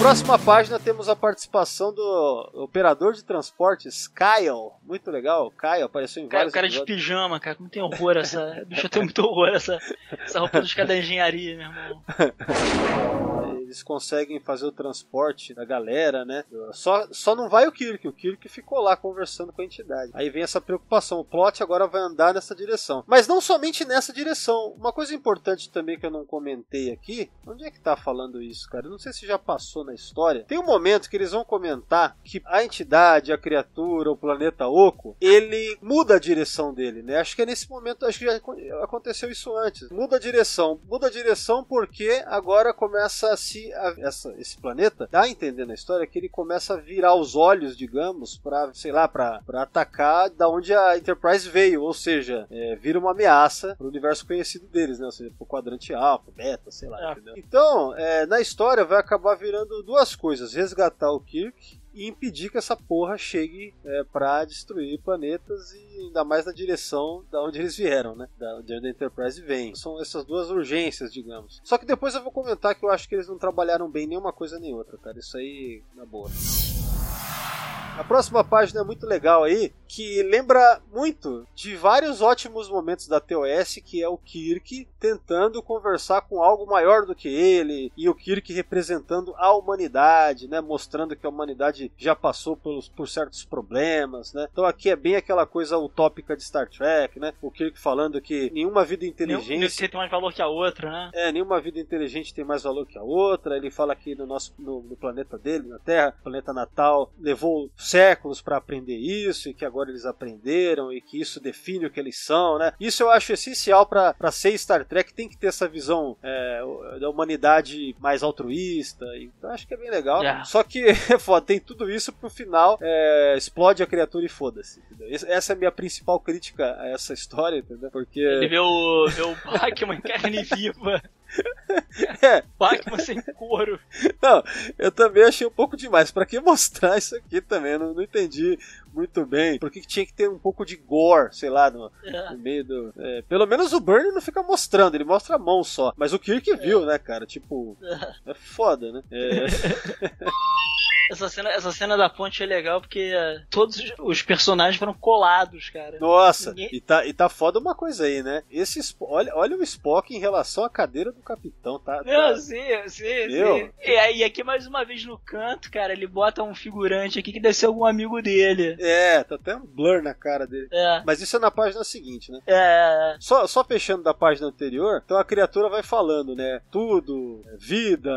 Próxima página temos a participação do operador de transportes, Kyle. Muito legal, Kyle apareceu em Cara, vários o cara de pijama, cara, como tem horror essa. *laughs* Bicho, eu tenho muito horror essa, essa roupa dos caras da engenharia, meu irmão. *laughs* Eles conseguem fazer o transporte da galera, né? Só, só não vai o Kirk. O Kirk ficou lá conversando com a entidade. Aí vem essa preocupação. O plot agora vai andar nessa direção. Mas não somente nessa direção. Uma coisa importante também que eu não comentei aqui. Onde é que tá falando isso, cara? Eu não sei se já passou na história. Tem um momento que eles vão comentar que a entidade, a criatura, o planeta Oco, ele muda a direção dele, né? Acho que é nesse momento, acho que já aconteceu isso antes. Muda a direção. Muda a direção porque agora começa a se. A, essa, esse planeta dá a entender na história que ele começa a virar os olhos, digamos, para sei lá, para atacar da onde a Enterprise veio, ou seja, é, vira uma ameaça pro universo conhecido deles, né? Ou seja, pro quadrante alfa, beta, sei lá, É. entendeu? Então, é, na história vai acabar virando duas coisas: resgatar o Kirk e impedir que essa porra chegue é, para destruir planetas e ainda mais na direção da onde eles vieram, né? Da onde a Enterprise vem. São essas duas urgências, digamos. Só que depois eu vou comentar que eu acho que eles não trabalharam bem nenhuma coisa nem outra, cara. Isso aí na boa. A próxima página é muito legal aí, que lembra muito de vários ótimos momentos da TOS, que é o Kirk tentando conversar com algo maior do que ele, e o Kirk representando a humanidade, né, mostrando que a humanidade já passou pelos, por certos problemas, né. Então aqui é bem aquela coisa utópica de Star Trek, né, o Kirk falando que nenhuma vida Nenhum inteligente você tem mais valor que a outra, né? é, nenhuma vida inteligente tem mais valor que a outra. Ele fala que no nosso no, no planeta dele, na Terra, planeta natal, levou séculos para aprender isso e que agora eles aprenderam e que isso define o que eles são, né? Isso eu acho essencial para ser Star Trek. Tem que ter essa visão é, da humanidade mais altruísta. E, eu acho que é bem legal. Yeah. Só que *laughs* é foda, tem tudo isso pro final é, explode a criatura e foda-se. Essa é a minha principal crítica a essa história, entendeu? Porque Ele vê o, vê o Bachman *laughs* em carne viva. *laughs* *laughs* É, Batman sem couro. não, eu também achei um pouco demais. Pra que mostrar isso aqui também? Eu não, não entendi muito bem. Por que tinha que ter um pouco de gore, sei lá, no, É. no meio do. é, pelo menos o Burnie não fica mostrando, ele mostra a mão só. Mas o Kirk viu, né, cara? Tipo, é foda, né? É, *laughs* Essa cena, essa cena da ponte é legal porque é, todos os- personagens foram colados, cara. nossa, Ninguém- e tá, e tá foda uma coisa aí, né? Esse, olha, olha o Spock em relação à cadeira do capitão, tá? Não, tá- sim, sim, Viu? sim. E aí, aqui mais uma vez no canto, cara, ele bota um figurante aqui que deve ser algum amigo dele. É, tá até um blur na cara dele. É, Mas isso é na página seguinte, né? é, Só, só fechando da página anterior, então a criatura vai falando, né? Tudo, é, vida,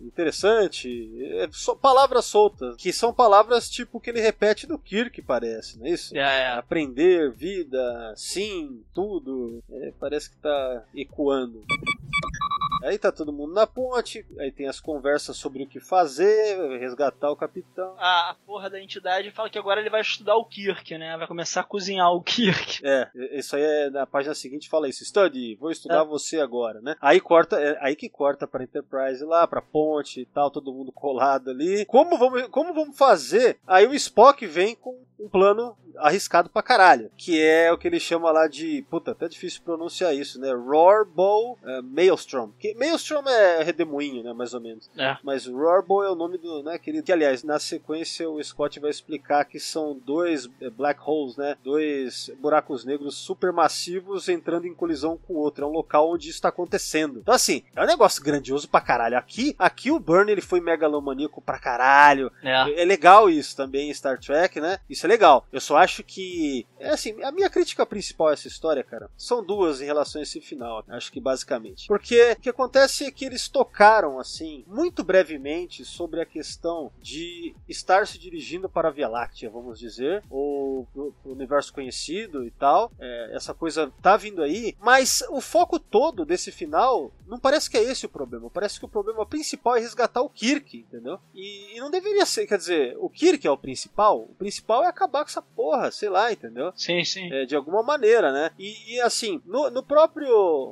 interessante, é, só palavras soltas, que são palavras tipo que ele repete do Kirk, parece, não é isso? é, é. Aprender, vida, sim, tudo, é, parece que tá ecoando. Aí tá todo mundo na ponte, aí tem as conversas sobre o que fazer, resgatar o capitão. A, a porra da entidade fala que agora ele vai estudar o Kirk, né? Vai começar a cozinhar o Kirk. *laughs* É, isso aí é na página seguinte fala isso. Study, vou estudar É. você agora, né? Aí corta, é aí que corta pra Enterprise lá, pra ponte e tal, todo mundo colado ali. Como vamos, como vamos fazer? Aí o Spock vem com um plano arriscado pra caralho, que é o que ele chama lá de, puta, até difícil pronunciar isso, né? Roarbow uh, Maelstrom. Que Maelstrom é redemoinho, né, mais ou menos. É. Mas Roarbow é o nome do, né, que, aliás, na sequência o Scott vai explicar que são dois eh, black holes, né, dois buracos negros supermassivos entrando em colisão com o outro, é um local onde isso está acontecendo. Então assim, é um negócio grandioso pra caralho. Aqui, aqui o Burn ele foi megalomaníaco pra caralho. É. É legal isso também Star Trek, né? Isso é legal. Eu só acho que. É assim, a minha crítica principal a essa história, cara, são duas em relação a esse final. Acho que basicamente. Porque o que acontece é que eles tocaram, assim, muito brevemente sobre a questão de estar se dirigindo para a Via Láctea, vamos dizer, ou pro universo conhecido e tal. É, essa coisa tá vindo aí, mas o foco todo desse final não parece que é esse o problema. Parece que o problema principal é resgatar o Kirk, entendeu? E, e não deveria ser, quer dizer, o Kirk é o principal. O principal é acabar com essa porra, sei lá, entendeu? Sim, sim. É, de alguma maneira, né? E, e, assim, no, no próprio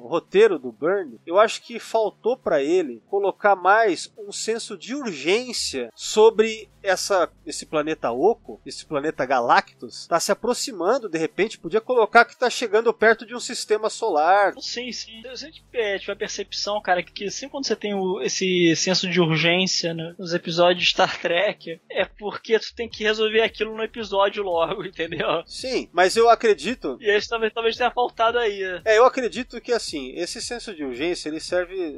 roteiro do Burn, eu acho que faltou para ele colocar mais um senso de urgência sobre essa, esse planeta Oco, esse planeta Galactus, tá se aproximando, de repente, podia colocar que tá chegando perto de um sistema solar. Sim, sim. Se a gente é, tiver percepção, cara, que sempre quando você tem o- esse senso de urgência né, nos episódios de Star Trek, é porque tu tem que resolver aquilo no episódio logo, *laughs* entendeu? Sim, mas eu acredito E aí talvez, talvez tenha faltado aí. né? É, eu acredito que assim, esse senso de urgência ele serve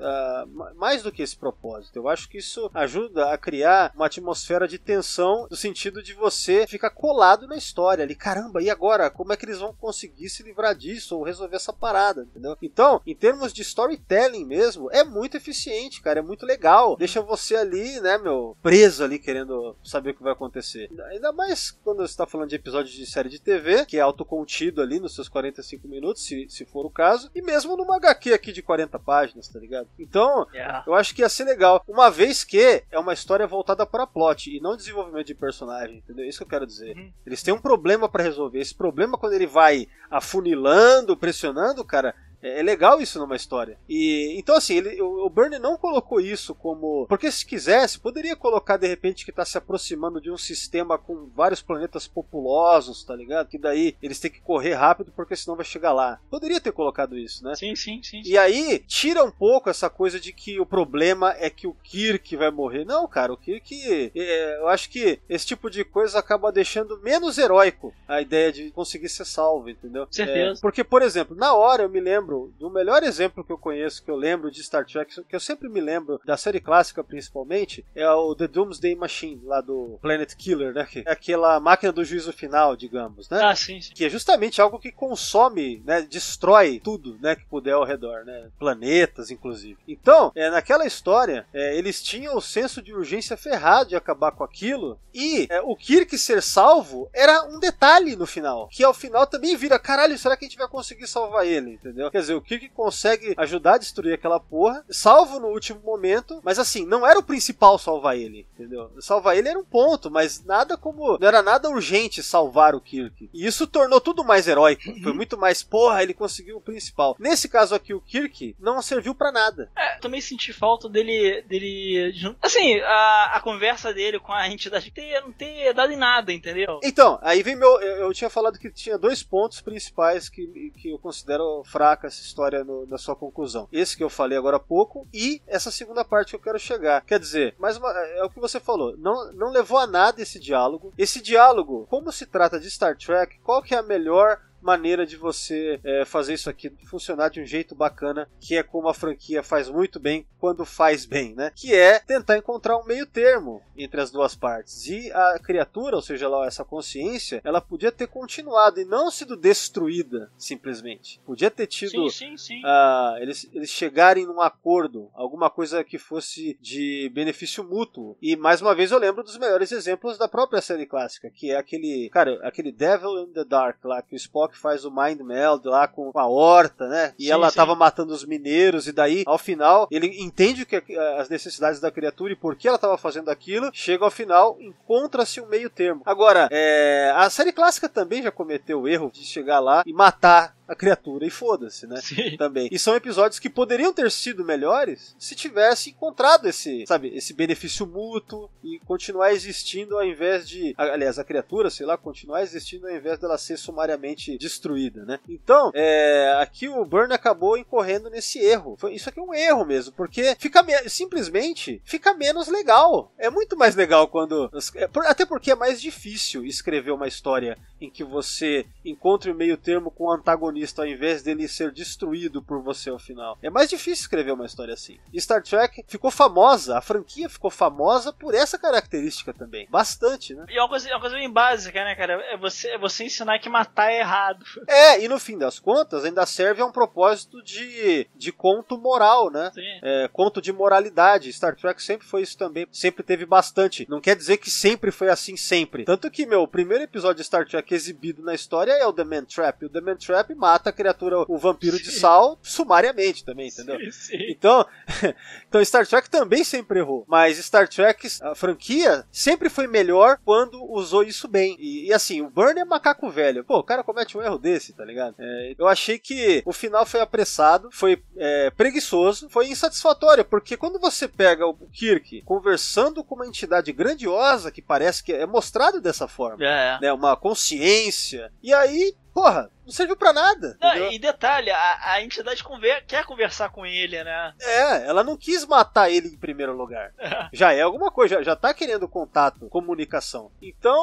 ma- mais do que esse propósito. Eu acho que isso ajuda a criar uma atmosfera de tensão, no sentido de você ficar colado na história ali. Caramba, e agora? Como é que eles vão conseguir se livrar disso ou resolver essa parada, entendeu? Então, em termos de storytelling mesmo, é muito eficiente, cara, é muito legal. Deixa você ali, né, meu, preso ali querendo saber o que vai acontecer. Ainda mais quando você tá falando de episódio de série de TV, que é autocontido ali nos seus 45 minutos, se, se for o caso, e mesmo numa HQ aqui de 40 páginas, tá ligado? Então, É. eu acho que ia ser legal, uma vez que é uma história voltada para plot e não desenvolvimento de personagem, entendeu? Isso que eu quero dizer. Uhum. Eles têm um problema para resolver. Esse problema, quando ele vai afunilando, pressionando, cara, é é legal isso numa história. E então assim, ele, o, o Burnie não colocou isso como, porque se quisesse, poderia colocar de repente que tá se aproximando de um sistema com vários planetas populosos, tá ligado? Que daí eles têm que correr rápido porque senão vai chegar lá. Poderia ter colocado isso, né? Sim, sim, sim. E aí, tira um pouco essa coisa de que o problema é que o Kirk vai morrer. Não, cara, o Kirk. é, eu acho que esse tipo de coisa acaba deixando menos heróico a ideia de conseguir ser salvo, entendeu? Certeza. É, porque, por exemplo, na hora eu me lembro do melhor exemplo que eu conheço, que eu lembro de Star Trek, que eu sempre me lembro da série clássica principalmente, é o The Doomsday Machine, lá do Planet Killer, né? Que é aquela máquina do juízo final, digamos, né? Ah, sim, sim. que é justamente algo que consome, né, destrói tudo, né, que puder ao redor, né, planetas inclusive. Então, é, naquela história, é, eles tinham o senso de urgência ferrado de acabar com aquilo e é, o Kirk ser salvo era um detalhe no final, que ao final também vira, caralho, será que a gente vai conseguir salvar ele, entendeu? Quer dizer, o Kirk consegue ajudar a destruir aquela porra, salvo no último momento, mas assim, não era o principal salvar ele, entendeu? Salvar ele era um ponto, mas nada como. Não era nada urgente salvar o Kirk. E isso tornou tudo mais heróico. Foi muito mais, porra, ele conseguiu o principal. Nesse caso aqui, o Kirk não serviu para nada. É, também senti falta dele. dele assim, a, a conversa dele com a entidade ter, não ter dado em nada, entendeu? Então, aí vem meu. Eu, eu tinha falado que tinha dois pontos principais que, que eu considero essa história no, na sua conclusão. Esse que eu falei agora há pouco e essa segunda parte que eu quero chegar. Quer dizer, mais uma, é o que você falou, não, não levou a nada esse diálogo. Esse diálogo, como se trata de Star Trek, qual que é a melhor maneira de você é, fazer isso aqui funcionar de um jeito bacana, que é como a franquia faz muito bem quando faz bem, né? Que é tentar encontrar um meio termo entre as duas partes. E a criatura, ou seja lá, essa consciência, ela podia ter continuado e não sido destruída simplesmente. Podia ter tido sim, sim, sim. Uh, eles, eles chegarem num acordo, alguma coisa que fosse de benefício mútuo. E mais uma vez eu lembro dos melhores exemplos da própria série clássica, que é aquele, cara, aquele Devil in the Dark lá que o Spock que faz o Mind Meld lá com a horta, né? E sim, ela sim. tava matando os mineiros, e daí, ao final, ele entende que as necessidades da criatura e por que ela tava fazendo aquilo. Chega ao final, encontra-se um meio termo. Agora, é, a série clássica também já cometeu o erro de chegar lá e matar a criatura e foda-se, né? Sim. Também. E são episódios que poderiam ter sido melhores se tivesse encontrado esse, sabe, esse benefício mútuo e continuar existindo ao invés de, aliás, a criatura, sei lá, continuar existindo ao invés dela ser sumariamente destruída, né? Então, é, aqui o Burn acabou incorrendo nesse erro. Foi, isso aqui é um erro mesmo, porque fica simplesmente fica menos legal. É muito mais legal quando é, até porque é mais difícil escrever uma história em que você encontre o meio termo com o antagonista protagonista ao invés dele ser destruído por você ao final. É mais difícil escrever uma história assim. E Star Trek ficou famosa, a franquia ficou famosa por essa característica também. Bastante, né? E é uma coisa, é uma coisa bem básica, né, cara? É você, é você ensinar que matar é errado. *laughs* É, e no fim das contas ainda serve a um propósito de, de conto moral, né? Sim. É, conto de moralidade. Star Trek sempre foi isso também, sempre teve bastante. Não quer dizer que sempre foi assim sempre. Tanto que, meu, o primeiro episódio de Star Trek exibido na história é o The Man Trap. O The Man Trap mata a criatura, o vampiro sim. de sal, sumariamente também, entendeu? Sim, sim. Então, *laughs* então Star Trek também sempre errou. Mas Star Trek, a franquia, sempre foi melhor quando usou isso bem. E, e assim, o Burn é macaco velho. Pô, o cara comete um erro desse, tá ligado? É, eu achei que o final foi apressado, foi é, preguiçoso, foi insatisfatório, porque quando você pega o Kirk conversando com uma entidade grandiosa, que parece que é mostrado dessa forma, é. né, uma consciência, e aí porra, não serviu para nada. Não, e detalhe, a, a entidade conver quer conversar com ele, né? É, ela não quis matar ele em primeiro lugar. *laughs* É. Já é alguma coisa, já, já tá querendo contato, comunicação. Então,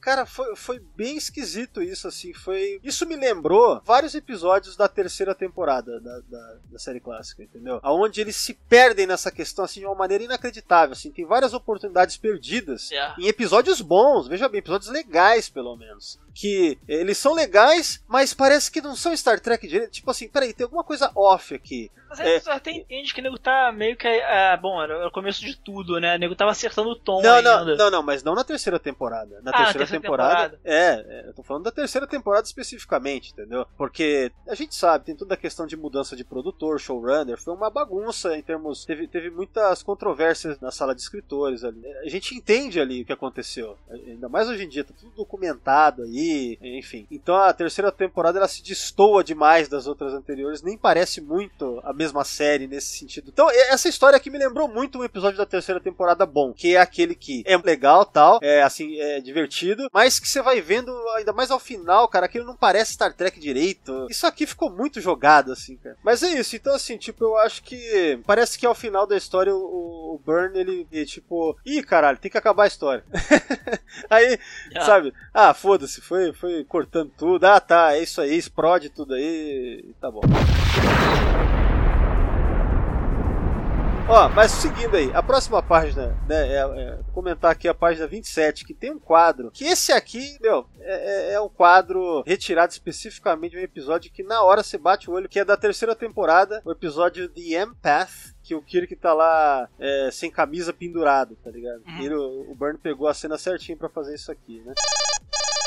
cara, foi, foi bem esquisito isso, assim. Foi. Isso me lembrou vários episódios da terceira temporada da, da, da série clássica, entendeu? Onde eles se perdem nessa questão, assim, de uma maneira inacreditável. Assim, tem várias oportunidades perdidas é. em episódios bons, veja bem, episódios legais, pelo menos. Que eles são legais, mas parece que não são Star Trek direito. Tipo assim, peraí, tem alguma coisa off aqui. Mas é. você até entende que o nego tá meio que. É, bom, era o começo de tudo, né? O nego tava acertando o tom. Não, ainda. não, não, não, mas não na terceira temporada. Na ah, terceira, terceira temporada, temporada. É, é, eu tô falando da terceira temporada especificamente, entendeu? Porque a gente sabe, tem toda a questão de mudança de produtor, showrunner, foi uma bagunça em termos. Teve, teve muitas controvérsias na sala de escritores ali. A gente entende ali o que aconteceu. Ainda mais hoje em dia, tá tudo documentado aí, enfim. Então a terceira temporada ela se destoa demais das outras anteriores, nem parece muito a mesma série nesse sentido. Então, essa história aqui me lembrou muito um episódio da terceira temporada bom, que é aquele que é legal, tal, é assim, é divertido, mas que você vai vendo ainda mais ao final, cara, aquilo não parece Star Trek direito. Isso aqui ficou muito jogado assim, cara. Mas é isso, então assim, tipo, eu acho que parece que ao final da história o, o Burn ele, ele tipo, ih, caralho, tem que acabar a história. *laughs* aí, Yeah. sabe? Ah, foda-se, foi foi cortando tudo. Ah, tá, é isso aí, explode tudo aí, tá bom. Ó, mas seguindo aí, a próxima página, né, é, é comentar aqui a página 27, que tem um quadro, que esse aqui, meu, é, é- é um quadro retirado especificamente de um episódio que na hora você bate o olho, que é da terceira temporada, o episódio The Empath, que o Kirk tá lá é, sem camisa pendurado, tá ligado? Uhum. Ele, o o Burn pegou a cena certinho pra fazer isso aqui, né?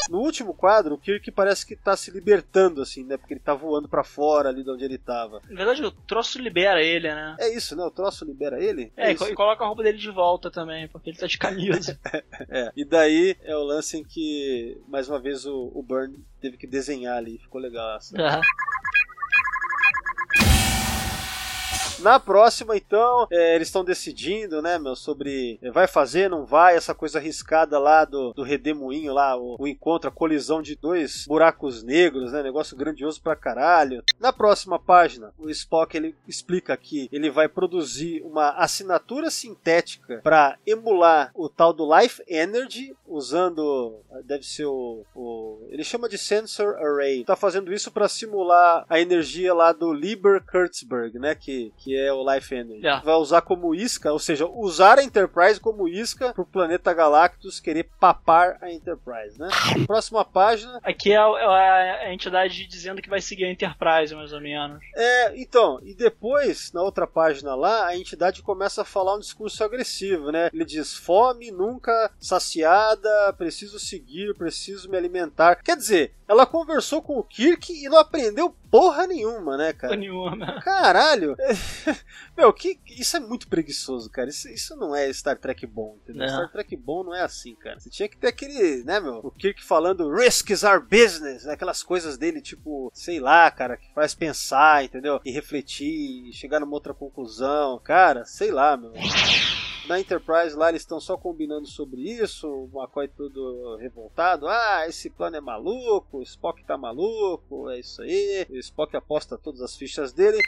No último quadro, o Kirk parece que tá se libertando, assim, né? Porque ele tá voando pra fora ali de onde ele tava. Na verdade, o troço libera ele, né? É isso, né? O troço libera ele? É, e co- e coloca a roupa dele de volta também, porque ele tá de camisa. *laughs* É. E daí é o lance em que, mais uma vez, o, o Burn teve que desenhar ali. Ficou legal. essa. Ah, Na próxima, então, é, eles estão decidindo, né, meu, sobre é, vai fazer, não vai, essa coisa arriscada lá do, do redemoinho lá, o, o encontro, a colisão de dois buracos negros, né, negócio grandioso pra caralho. Na próxima página, o Spock, ele explica que ele vai produzir uma assinatura sintética para emular o tal do Life Energy, usando, deve ser o, o ele chama de Sensor Array. Tá fazendo isso para simular a energia lá do Lieber Kurtzberg, né, que, que é o Life Energy. É. Vai usar como isca, ou seja, usar a Enterprise como isca pro planeta Galactus querer papar a Enterprise, né? *laughs* Próxima página. Aqui é a, é a entidade dizendo que vai seguir a Enterprise, mais ou menos. É, então, e depois, na outra página lá, a entidade começa a falar um discurso agressivo, né? Ele diz: fome nunca saciada, preciso seguir, preciso me alimentar. Quer dizer, ela conversou com o Kirk e não aprendeu porra nenhuma, né, cara? Nenhuma. Caralho! *laughs* *laughs* Meu, que, isso é muito preguiçoso, cara. Isso, isso não é Star Trek bom, entendeu? Não. Star Trek bom não é assim, cara. Você tinha que ter aquele, né, meu? O Kirk falando risks are business, né? aquelas coisas dele, tipo, sei lá, cara, que faz pensar, entendeu? E refletir, e chegar numa outra conclusão. Cara, sei lá, meu. Na Enterprise lá eles estão só combinando sobre isso, o McCoy todo revoltado. Ah, esse plano é maluco, o Spock tá maluco, é isso aí. O Spock aposta todas as fichas dele.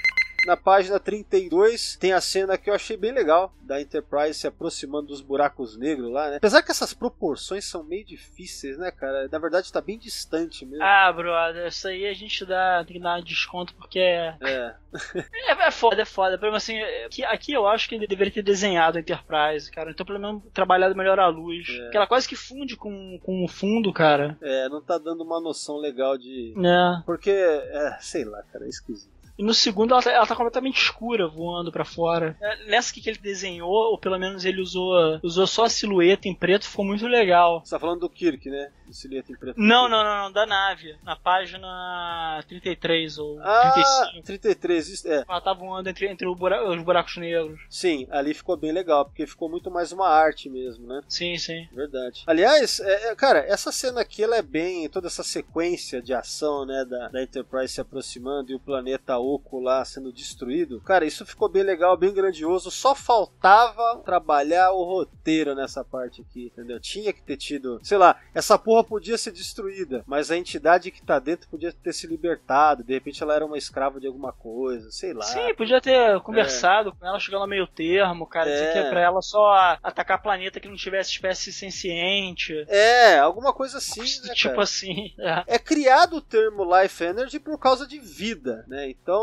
Na página 32 tem a cena que eu achei bem legal da Enterprise se aproximando dos buracos negros lá, né? Apesar que essas proporções são meio difíceis, né, cara? Na verdade tá bem distante mesmo. Ah, brother, isso aí a gente dá, tem que dar um desconto porque é, É, *laughs* é, é foda, é foda. Pelo menos assim, aqui, aqui eu acho que ele deveria ter desenhado a Enterprise, cara. Então pelo menos trabalhado melhor a luz. É. Porque ela quase que funde com, com o fundo, cara. é, não tá dando uma noção legal de. Né? Porque, é, sei lá, cara, é esquisito. E no segundo ela tá, ela tá completamente escura voando pra fora. É, Nessa aqui que ele desenhou, ou pelo menos ele usou, usou só a silhueta em preto, ficou muito legal. Você tá falando do Kirk, né? Do silhueta em preto. Não, não, não, não, da nave. Na página 33 ou Ah, 35. 33, isso, é. Ela tá voando entre, entre o bura- os buracos negros. Sim, ali ficou bem legal, porque ficou muito mais uma arte mesmo, né? Sim, sim. Verdade. Aliás, é, é, cara, essa cena aqui ela é bem. toda essa sequência de ação, né? Da, da Enterprise se aproximando e o planeta Oco lá sendo destruído. Cara, isso ficou bem legal, bem grandioso. Só faltava trabalhar o roteiro nessa parte aqui, entendeu? Tinha que ter tido. Sei lá, essa porra podia ser destruída, mas a entidade que tá dentro podia ter se libertado. De repente ela era uma escrava de alguma coisa, sei lá. Sim, podia ter conversado com ela, chegando a meio termo, cara. Dizer É. que é pra ela só atacar planeta que não tivesse espécie senciente. É, alguma coisa assim, né, tipo cara? assim. *laughs* É. é criado o termo life energy por causa de vida, né? Então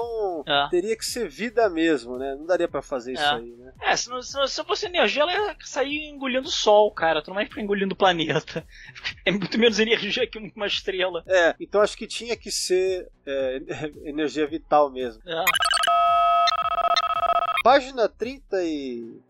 É. teria que ser vida mesmo, né? Não daria pra fazer isso É. aí, né? É, se não, se não se fosse energia, ela ia sair engolindo o sol, cara. Tu não vai ficar engolindo o planeta. *laughs* É muito menos energia que uma estrela. É, então acho que tinha que ser é, *laughs* energia vital mesmo. É. Página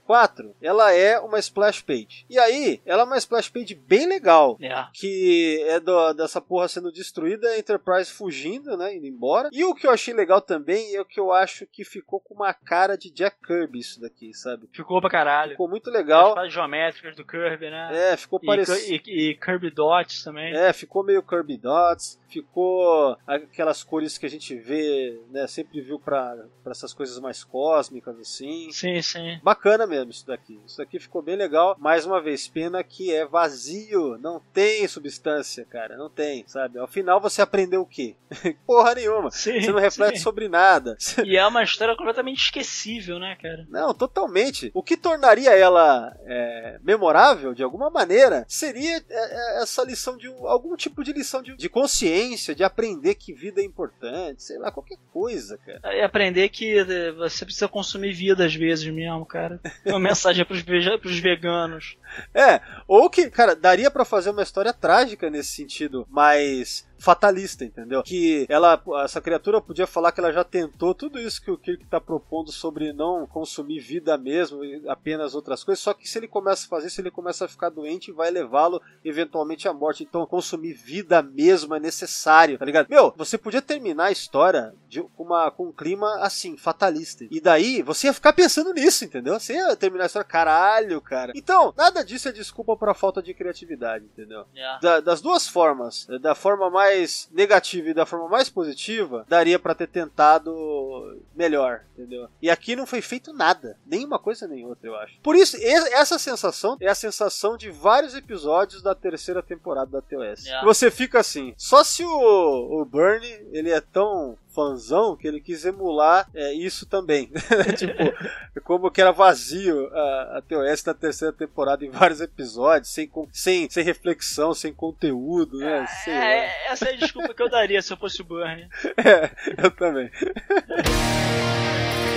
34, ela é uma splash page. E aí, ela é uma splash page bem legal. É. que é do- dessa porra sendo destruída, a Enterprise fugindo, né, indo embora. E o que eu achei legal também é o que eu acho que ficou com uma cara de Jack Kirby isso daqui, sabe? Ficou pra caralho. Ficou muito As legal. fases geométricas do Kirby, né? É, ficou parecido. e, e Kirby Dots também. É, ficou meio Kirby Dots, ficou aquelas cores que a gente vê, né, sempre viu pra, pra essas coisas mais cósmicas, assim. Sim, sim. Bacana mesmo isso daqui. Isso daqui ficou bem legal. Mais uma vez, pena que é vazio. Não tem substância, cara. Não tem, sabe? Ao final você aprendeu o quê? *laughs* Porra nenhuma. Sim, Você não reflete sim. sobre nada. E é uma história completamente esquecível, né, cara? Não, totalmente. O que tornaria ela é, memorável, de alguma maneira, seria é, é, essa lição de um- algum tipo de lição de, de consciência, de aprender que vida é importante, sei lá, qualquer coisa, cara. E aprender que você precisa consumir vida às vezes mesmo, cara. *laughs* Uma mensagem pros, pros veganos. É, ou que, cara, daria pra fazer uma história trágica nesse sentido, mas fatalista, entendeu? Que ela, essa criatura podia falar que ela já tentou tudo isso que o Kirk tá propondo sobre não consumir vida mesmo, e apenas outras coisas, só que se ele começa a fazer isso, ele começa a ficar doente e vai levá-lo eventualmente à morte. Então, consumir vida mesmo é necessário, tá ligado? Meu, você podia terminar a história de, com, uma, com um clima assim, fatalista. E daí, você ia ficar pensando nisso, entendeu? Você ia terminar a história, caralho, cara. Então, nada disso é desculpa pra falta de criatividade, entendeu? Yeah. Da- das duas formas, da forma mais negativa e da forma mais positiva, daria pra ter tentado melhor, entendeu? E aqui não foi feito nada, nem uma coisa nem outra, eu acho. Por isso, essa sensação é a sensação de vários episódios da terceira temporada da TOS. Yeah. Você fica assim, só se o, o Bernie, ele é tão fãzão que ele quis emular é, isso também. *laughs* tipo, como que era vazio a, a TOS na terceira temporada em vários episódios, sem, sem, sem reflexão, sem conteúdo, né? É, essa é a desculpa que eu daria se eu fosse o Burnie. *laughs* É, eu também. *laughs*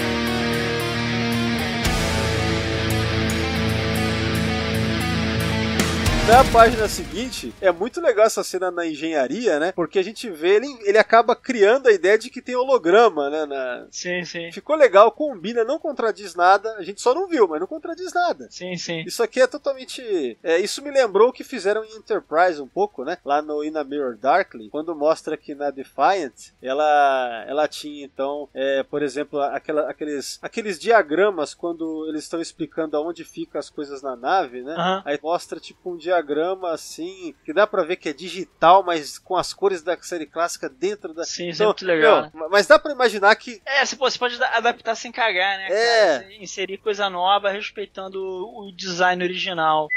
Na página seguinte, é muito legal essa cena na engenharia, né? Porque a gente vê ele, ele acaba criando a ideia de que tem holograma, né? na- Sim, sim. Ficou legal, combina, não contradiz nada. A gente só não viu, mas não contradiz nada. Sim, sim. Isso aqui é totalmente. é, isso me lembrou o que fizeram em Enterprise um pouco, né? Lá no In a Mirror Darkly, quando mostra que na Defiant ela, ela tinha então, é, por exemplo, aquela, aqueles, aqueles diagramas quando eles estão explicando aonde ficam as coisas na nave, né? Aí mostra tipo um diagrama assim, que dá pra ver que é digital, mas com as cores da série clássica dentro da. Sim, isso é muito legal, né? meu, Mas dá pra imaginar que É, você, pode da- adaptar sem cagar, né? É. Cara? Inserir coisa nova respeitando o design original.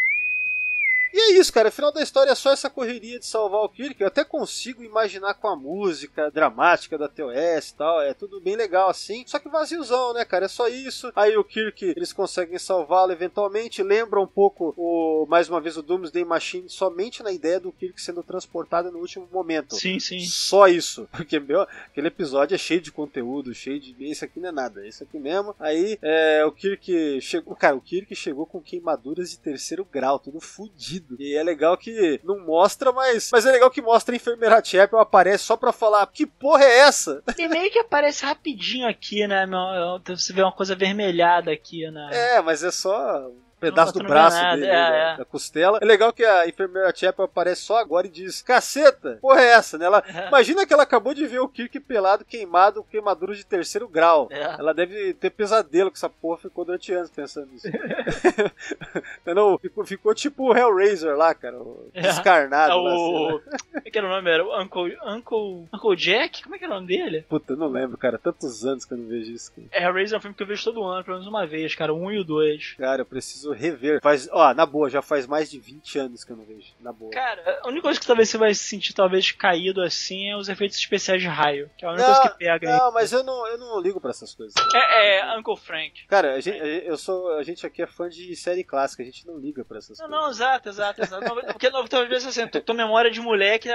E é isso, cara. Final da história é só essa correria de salvar o Kirk. Eu até consigo imaginar com a música dramática da TOS e tal. É tudo bem legal assim. Só que vaziozão, né, cara? É só isso. Aí o Kirk, eles conseguem salvá-lo eventualmente. Lembra um pouco, o, mais uma vez, o Doomsday Machine somente na ideia do Kirk sendo transportado no último momento. Sim, sim. Só isso. *laughs* Porque, meu, aquele episódio é cheio de conteúdo, cheio de. Esse aqui não é nada, esse aqui mesmo. Aí é, o Kirk chegou. Cara, o Kirk chegou com queimaduras de terceiro grau, tudo fudido. E é legal que não mostra, mas. Mas é legal que mostra a enfermeira Chapel aparece só pra falar: que porra é essa? *laughs* E meio que aparece rapidinho aqui, né? meu- Você vê uma coisa avermelhada aqui, né? É, mas é só. Um Pedaço Não, do não braço dele, é, da, é. da costela. É legal que a enfermeira Chapel aparece só agora e diz: Caceta, porra é essa, né? Ela. *laughs* Imagina que ela acabou de ver o Kirk pelado, queimado, queimadura de terceiro grau. É. Ela deve ter pesadelo com essa porra, ficou durante anos pensando nisso. *laughs* Entendeu? Ficou, ficou tipo o Hellraiser lá, cara. *laughs* É. Descarnado. É lá, lá. o. Como é que era o nome? Era o Uncle, Uncle, Uncle Jack? Como é que era o nome dele? Puta, eu não lembro, cara. Tantos anos que eu não vejo isso. cara. É, Hellraiser é um filme que eu vejo todo ano, pelo menos uma vez, cara. 1 e o 2. Cara, eu preciso rever. Faz, ó, na boa, já faz mais de 20 anos que eu não vejo. Na boa. Cara, a única coisa que talvez você vai se sentir talvez caído assim é os efeitos especiais de raio. Que é a única Não, coisa que pega aí. Não, mas eu não, eu não ligo pra essas coisas. É, é Uncle Frank. Cara, a gente, eu sou, a gente aqui é fã de série clássica, a gente não liga pra essas Não, coisas. não, exato, exato, exato. Não, porque não, talvez assim, tua, memória de moleque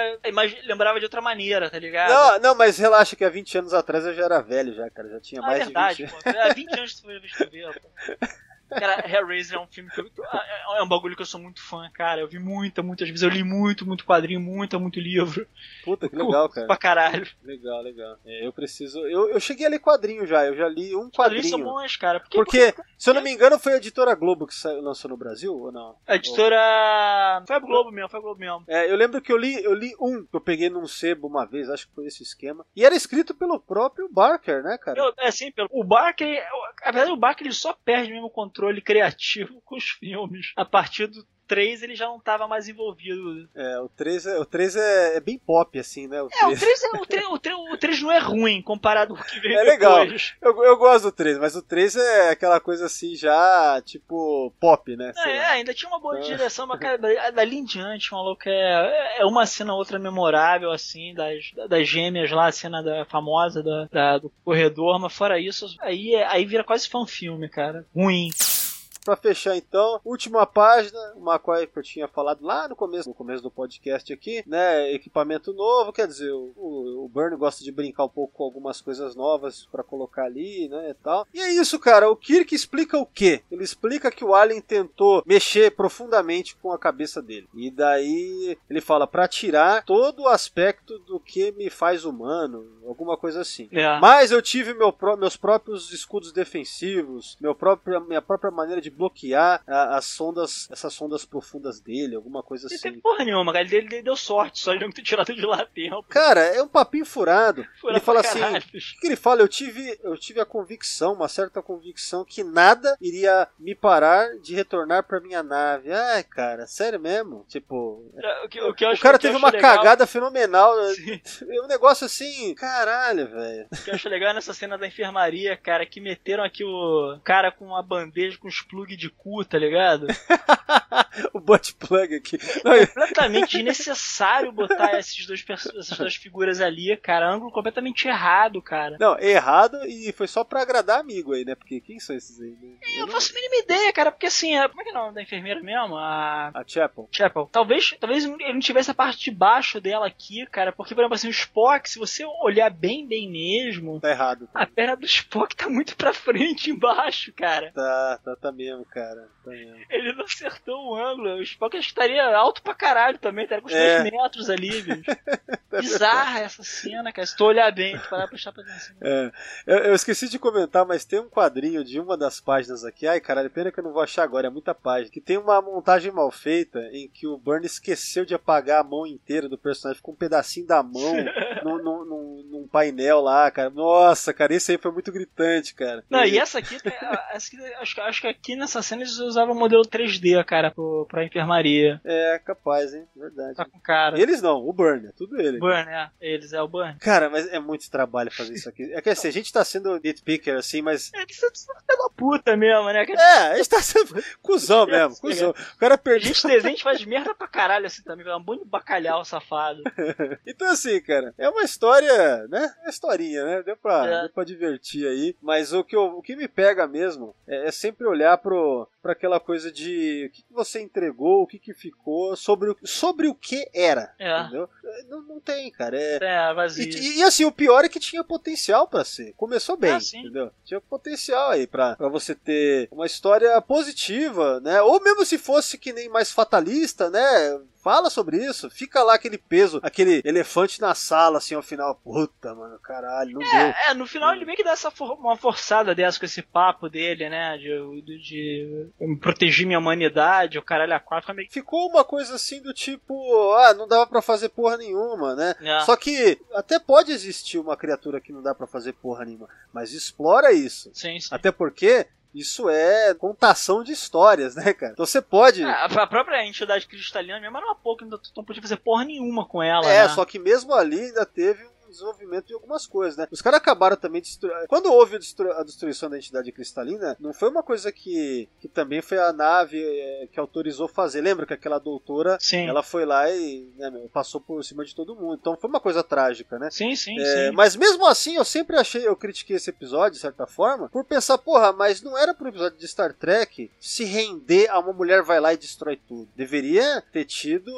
lembrava de outra maneira, tá ligado? Não, não, mas relaxa que há 20 anos atrás eu já era velho já, cara. Já tinha Ah, é mais verdade, de 20 pô. Há 20 anos que tu foi ver, pô. Cara, Hellraiser é um filme que eu, é um bagulho que eu sou muito fã, cara. Eu vi muita, muitas vezes. Eu li muito, muito quadrinho, muito, muito livro. Puta, que legal, cara. Pra caralho. Legal, legal. É, eu preciso. Eu, eu cheguei a ler quadrinho já, eu já li um Os quadrinhos são quadrinho. bons, cara. Porque, Porque, se eu não me engano, foi a editora Globo que saiu- lançou no Brasil, ou não? a editora. Foi a Globo mesmo, foi a Globo mesmo. É, eu lembro que eu li, eu li um que eu peguei num sebo uma vez, acho que foi esse esquema. E era escrito pelo próprio Barker, né, cara? Eu, é assim, pelo, o Barker, apesar do Barker, ele só perde mesmo o controle criativo com os filmes. A partir do 3 ele já não tava mais envolvido. É, o 3 é, o 3 é, é bem pop, assim, né? O É, o 3. 3, é, o 3, o 3, o 3 não é ruim comparado com o que veio É legal. depois. Eu, eu gosto do 3, mas o 3 é aquela coisa assim, já, tipo, pop, né? É, é, ainda tinha uma boa É. direção, mas cara, *laughs* da- dali em diante, maluco, é, é uma cena outra memorável, assim, das, das gêmeas lá, a cena da famosa da, da- do corredor, mas fora isso, aí, é- aí vira quase fã filme, cara. Ruim. Pra fechar então, última página, uma coisa que eu tinha falado lá no começo, no começo do podcast aqui, né? Equipamento novo, quer dizer, o, o, o Burn gosta de brincar um pouco com algumas coisas novas para colocar ali, né? E tal. E é isso, cara. O Kirk explica o quê? Ele explica que o Alien tentou mexer profundamente com a cabeça dele. E daí ele fala para tirar todo o aspecto do que me faz humano, alguma coisa assim. É. Mas eu tive meu meus próprios escudos defensivos, meu próprio, minha própria maneira de bloquear a- as sondas, essas sondas profundas dele, alguma coisa Ele assim. teve porra nenhuma, cara. Ele, ele deu sorte só de não ter tirado de lá tempo. Cara, é um papinho furado. Ele fala assim, o que ele fala? Eu tive, eu tive a convicção, uma certa convicção, que nada iria me parar de retornar pra minha nave. Ai, cara, sério mesmo? Tipo, O que, o que eu o acho, cara o teve acho uma legal- cagada fenomenal. Sim. É um negócio assim, caralho, velho. O que eu acho legal nessa cena da enfermaria, cara, que meteram aqui o cara com uma bandeja com os plug de cu, tá ligado? *laughs* o butt plug aqui. Não, completamente desnecessário botar esses dois, essas duas figuras ali, cara. Ângulo completamente errado, cara. Não, errado e foi só pra agradar amigo aí, né? Porque quem são esses aí? né? Eu Eu não faço a mínima ideia, cara, porque assim, a- como é que é o nome da enfermeira mesmo? A A Chapel. Chapel. Talvez, talvez ele não tivesse a parte de baixo dela aqui, cara, porque, por exemplo, assim, o Spock, se você olhar bem, bem mesmo, Tá errado. a perna do Spock tá muito pra frente embaixo, cara. Tá, tá, tá mesmo, cara. Tá mesmo. Ele não acertou o ângulo. O Spock acho que estaria alto pra caralho também, estaria com uns É. metros ali, *laughs* bicho. Bizarra essa cena, cara. Se tu olhar bem, tu parar pra prestar atenção. É, eu, eu esqueci de comentar, mas tem um quadrinho de uma das páginas aqui. Ai, caralho, pena que eu não vou achar agora, é muita página. Que tem uma montagem mal feita em que o Burn esqueceu de apagar a mão inteira do personagem. Ficou um pedacinho da mão *laughs* num, num- num- num painel lá, cara. Nossa, cara, esse aí foi muito gritante, cara. Não, e essa aqui, *laughs* essa aqui acho, que- acho que aqui nessa cena eles usavam o modelo 3D, cara, pro, pra enfermaria. É, capaz, hein? Verdade. Tá com cara. Eles não, o Burn, é tudo ele. Burn, é. Eles, é o Burn. Cara, mas é muito trabalho fazer isso aqui. É que assim, a gente tá sendo nitpicker assim, mas. Eles são da puta mesmo, né? cara? É, a gente tá sendo cuzão *laughs* mesmo, cuzão. O cara perdeu. gente a gente faz merda pra caralho assim também, é um bando de bacalhau safado. *laughs* Então, assim, cara, é uma história, né? É uma historinha, né? Deu pra, É. deu pra divertir aí. Mas o que, eu- o que me pega mesmo é, é sempre olhar pro, pra aquela coisa de o que, que você entregou, o que, que ficou, sobre o, sobre o que era. É. Entendeu? Não, não tem, cara. É, É, e, vazio. e- e, assim, o pior é que tinha potencial pra ser. Começou bem, Ah, entendeu? Tinha potencial aí pra você ter uma história positiva, né? Ou mesmo se fosse que nem mais fatalista, né? Fala sobre isso. Fica lá aquele peso, aquele elefante na sala, assim, ao final. Puta, mano, caralho, não deu. É, é, no final ele meio que dá essa for- uma forçada dessa com esse papo dele, né? De, de, de proteger minha humanidade, o caralho a quatro, fica meio. Ficou uma coisa assim do tipo, ah, não dava pra fazer porra nenhuma, né? É. Só que até pode existir uma criatura que não dá pra fazer porra nenhuma, mas explora isso. Sim, sim. Até porque isso é contação de histórias, né, cara? Então você pode. É, a própria entidade cristalina mesmo era uma pouco, ainda não podia fazer porra nenhuma com ela. é, né? só que mesmo ali ainda teve um desenvolvimento de algumas coisas, né? Os caras acabaram também destruindo. Quando houve a destru- a destruição da entidade cristalina, não foi uma coisa que, que também foi a nave eh, que autorizou fazer. Lembra que aquela doutora Sim. ela foi lá e né, passou por cima de todo mundo. Então foi uma coisa trágica, né? Sim, sim, É, sim. mas mesmo assim, eu sempre achei, eu critiquei esse episódio, de certa forma, por pensar, porra, mas não era pro episódio de Star Trek se render a uma mulher vai lá e destrói tudo. Deveria ter tido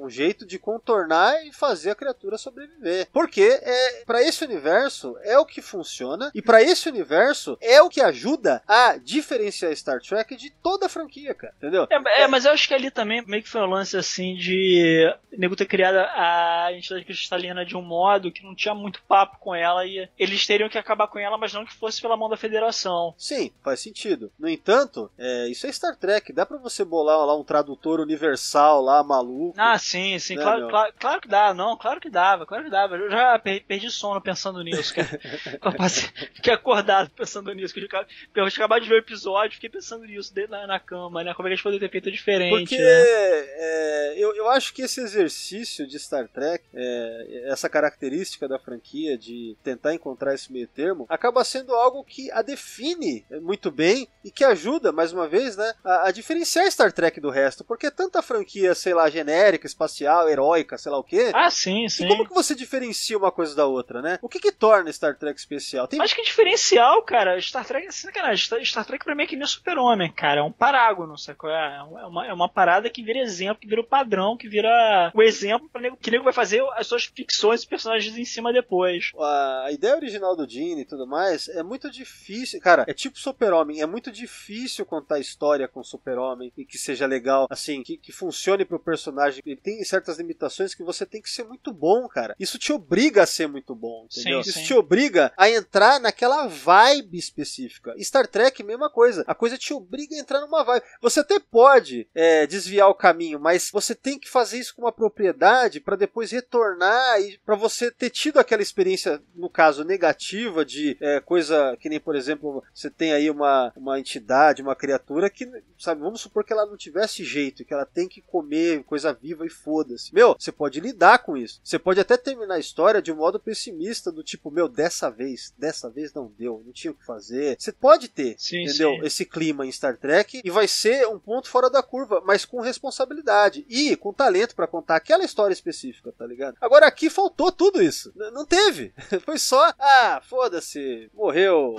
um jeito de contornar e fazer a criatura sobreviver. Porque é para esse universo é o que funciona e para esse universo é o que ajuda a diferenciar Star Trek de toda a franquia, cara. Entendeu? É, é, mas eu acho que ali também meio que foi um lance assim de nego ter criado a entidade cristalina de um modo que não tinha muito papo com ela e eles teriam que acabar com ela, mas não que fosse pela mão da federação. Sim, faz sentido. No entanto, é, isso é Star Trek. Dá pra você bolar lá um tradutor universal lá, maluco. Ah, sim, sim, Né, claro, claro, claro que dá, não, claro que dava, claro que dava. Eu já perdi sono pensando nisso, cara. Eu passei- Fiquei acordado pensando nisso, que eu acabado de ver o episódio, fiquei pensando nisso dentro na, na cama, né? Como é que eles poderiam ter feito diferente, Porque né? é, eu, eu acho que esse exercício de Star Trek, é, essa característica da franquia de tentar encontrar esse meio termo, acaba sendo algo que a define muito bem e que ajuda, mais uma vez, né, a, a diferenciar Star Trek do resto. Porque tanta franquia, sei lá, genérica, espacial, heróica, sei lá o quê. Ah, sim, E sim. como que você diferencia uma coisa coisa da outra, né? O que que torna Star Trek especial? Tem... Acho que é diferencial, cara. Star Trek é sacanagem. Star, Star Trek pra mim é que nem Super-Homem, cara. É um parágono, sacou? É, é uma, é uma parada que vira exemplo, que vira o padrão, que vira o exemplo pra nego, que nego vai fazer as suas ficções e personagens em cima depois. A ideia original do Gene e tudo mais é muito difícil. Cara, é tipo Super-Homem. É muito difícil contar história com Super-Homem e que seja legal, assim, que, que funcione pro personagem. Ele tem certas limitações que você tem que ser muito bom, cara. Isso te obriga a ser muito bom, entendeu? Sim, Isso sim. te obriga a entrar naquela vibe específica. Star Trek, mesma coisa. A coisa te obriga a entrar numa vibe. Você até pode é, desviar o caminho, mas você tem que fazer isso com uma propriedade para depois retornar e para você ter tido aquela experiência, no caso, negativa de é, coisa que nem, por exemplo, você tem aí uma, uma entidade, uma criatura que, sabe, vamos supor que ela não tivesse jeito, que ela tem que comer coisa viva e foda-se. Meu, você pode lidar com isso. Você pode até terminar a história de um modo pessimista, do tipo, meu, dessa vez, dessa vez não deu, não tinha o que fazer. Você pode ter, Sim, entendeu? sim. Esse clima em Star Trek e vai ser um ponto fora da curva, mas com responsabilidade e com talento pra contar aquela história específica, tá ligado? Agora aqui faltou tudo isso. N- não teve. *laughs* Foi só, ah, foda-se, morreu.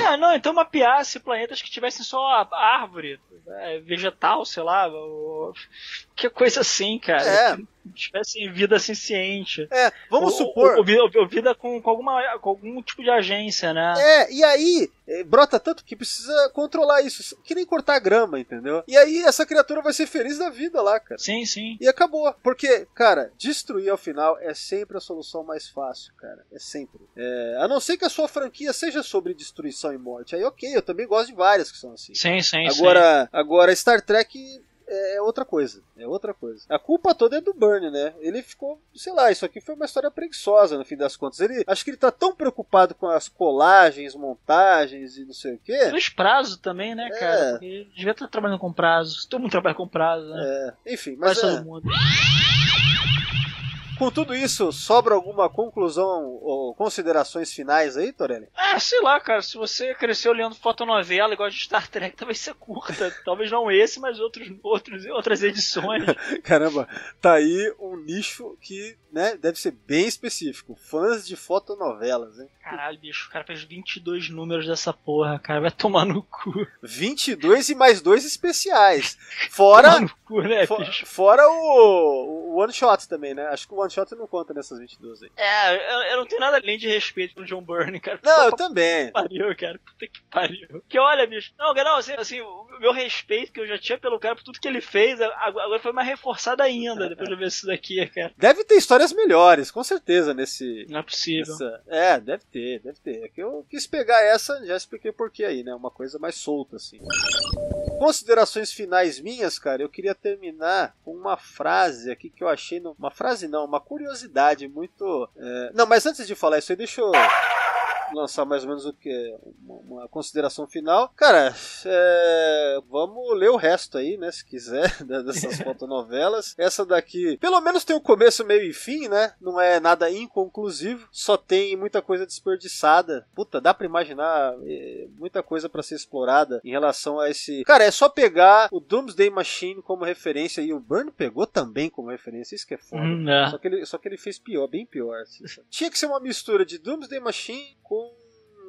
É, não, então mapeasse planetas que tivessem só a- árvore, é, vegetal, sei lá, ou, que coisa assim, cara. É. Que tivessem vida senciente. É, vamos Ou- supor. Ou, ou vida- ou vida com, com, alguma, com algum tipo de agência, né? É, e aí eh, brota tanto que precisa controlar isso, que nem cortar grama, entendeu? E aí essa criatura vai ser feliz da vida lá, cara. Sim, sim. E acabou. Porque, cara, destruir ao final é sempre a solução mais fácil, cara. É sempre. É, a não ser que a sua franquia seja sobre destruição e morte. Aí, ok, eu também gosto de várias que são assim. Sim, sim, Agora, agora Star Trek é outra coisa. É outra coisa. A culpa toda é do Burn, né? Ele ficou, sei lá, isso aqui foi uma história preguiçosa no fim das contas. Ele, acho que ele tá tão preocupado com as colagens, montagens e não sei o quê. Os prazos também, né, É. cara? Porque devia estar trabalhando com prazos. Todo mundo trabalha com prazo, né? É, enfim, mas é, todo mundo. Com tudo isso, sobra alguma conclusão ou considerações finais aí, Torelli? Ah, sei lá, cara, se você cresceu lendo fotonovela igual de Star Trek, *laughs* talvez você curta. talvez não esse, mas outros, outros, outras edições. *laughs* Caramba, tá aí um nicho que, né, deve ser bem específico. Fãs de fotonovelas, hein? Caralho, bicho, o cara fez 22 números dessa porra, cara. Vai tomar no cu. 22 e mais dois especiais. Fora *laughs* cu, né, bicho? Fora o, o One Shot também, né? Acho que o One Shot não conta nessas 22 aí. É, eu, eu não tenho nada além de respeito pro John Byrne, cara. Não, Só eu também. pariu, cara. Puta que pariu. Que olha, bicho. Não, não, assim, assim, o meu respeito que eu já tinha pelo cara, por tudo que ele fez, agora foi mais reforçado ainda, depois de ver isso daqui, cara. Deve ter histórias melhores, com certeza, nesse. Não é possível. nessa- É, deve ter, deve ter. É que eu quis pegar essa, já expliquei por que aí, né? Uma coisa mais solta, assim. Considerações finais minhas, cara, eu queria terminar com uma frase aqui que eu achei. No... Uma frase não, uma curiosidade muito. é, Não, mas antes de falar isso aí, deixa eu lançar mais ou menos o que uma, uma consideração final. Cara, é, vamos ler o resto aí, né? Se quiser, da- *laughs* dessas *laughs* fotonovelas. Essa daqui, pelo menos tem o começo, meio e fim, né? Não é nada inconclusivo, só tem muita coisa desperdiçada. Puta, dá pra imaginar é, muita coisa pra ser explorada em relação a esse. Cara, é só pegar o Doomsday Machine como referência e o Burn pegou também como referência, isso que é foda. Hum, é. Só que, ele, só que ele fez pior, bem pior. assim? Tinha que ser uma mistura de Doomsday Machine com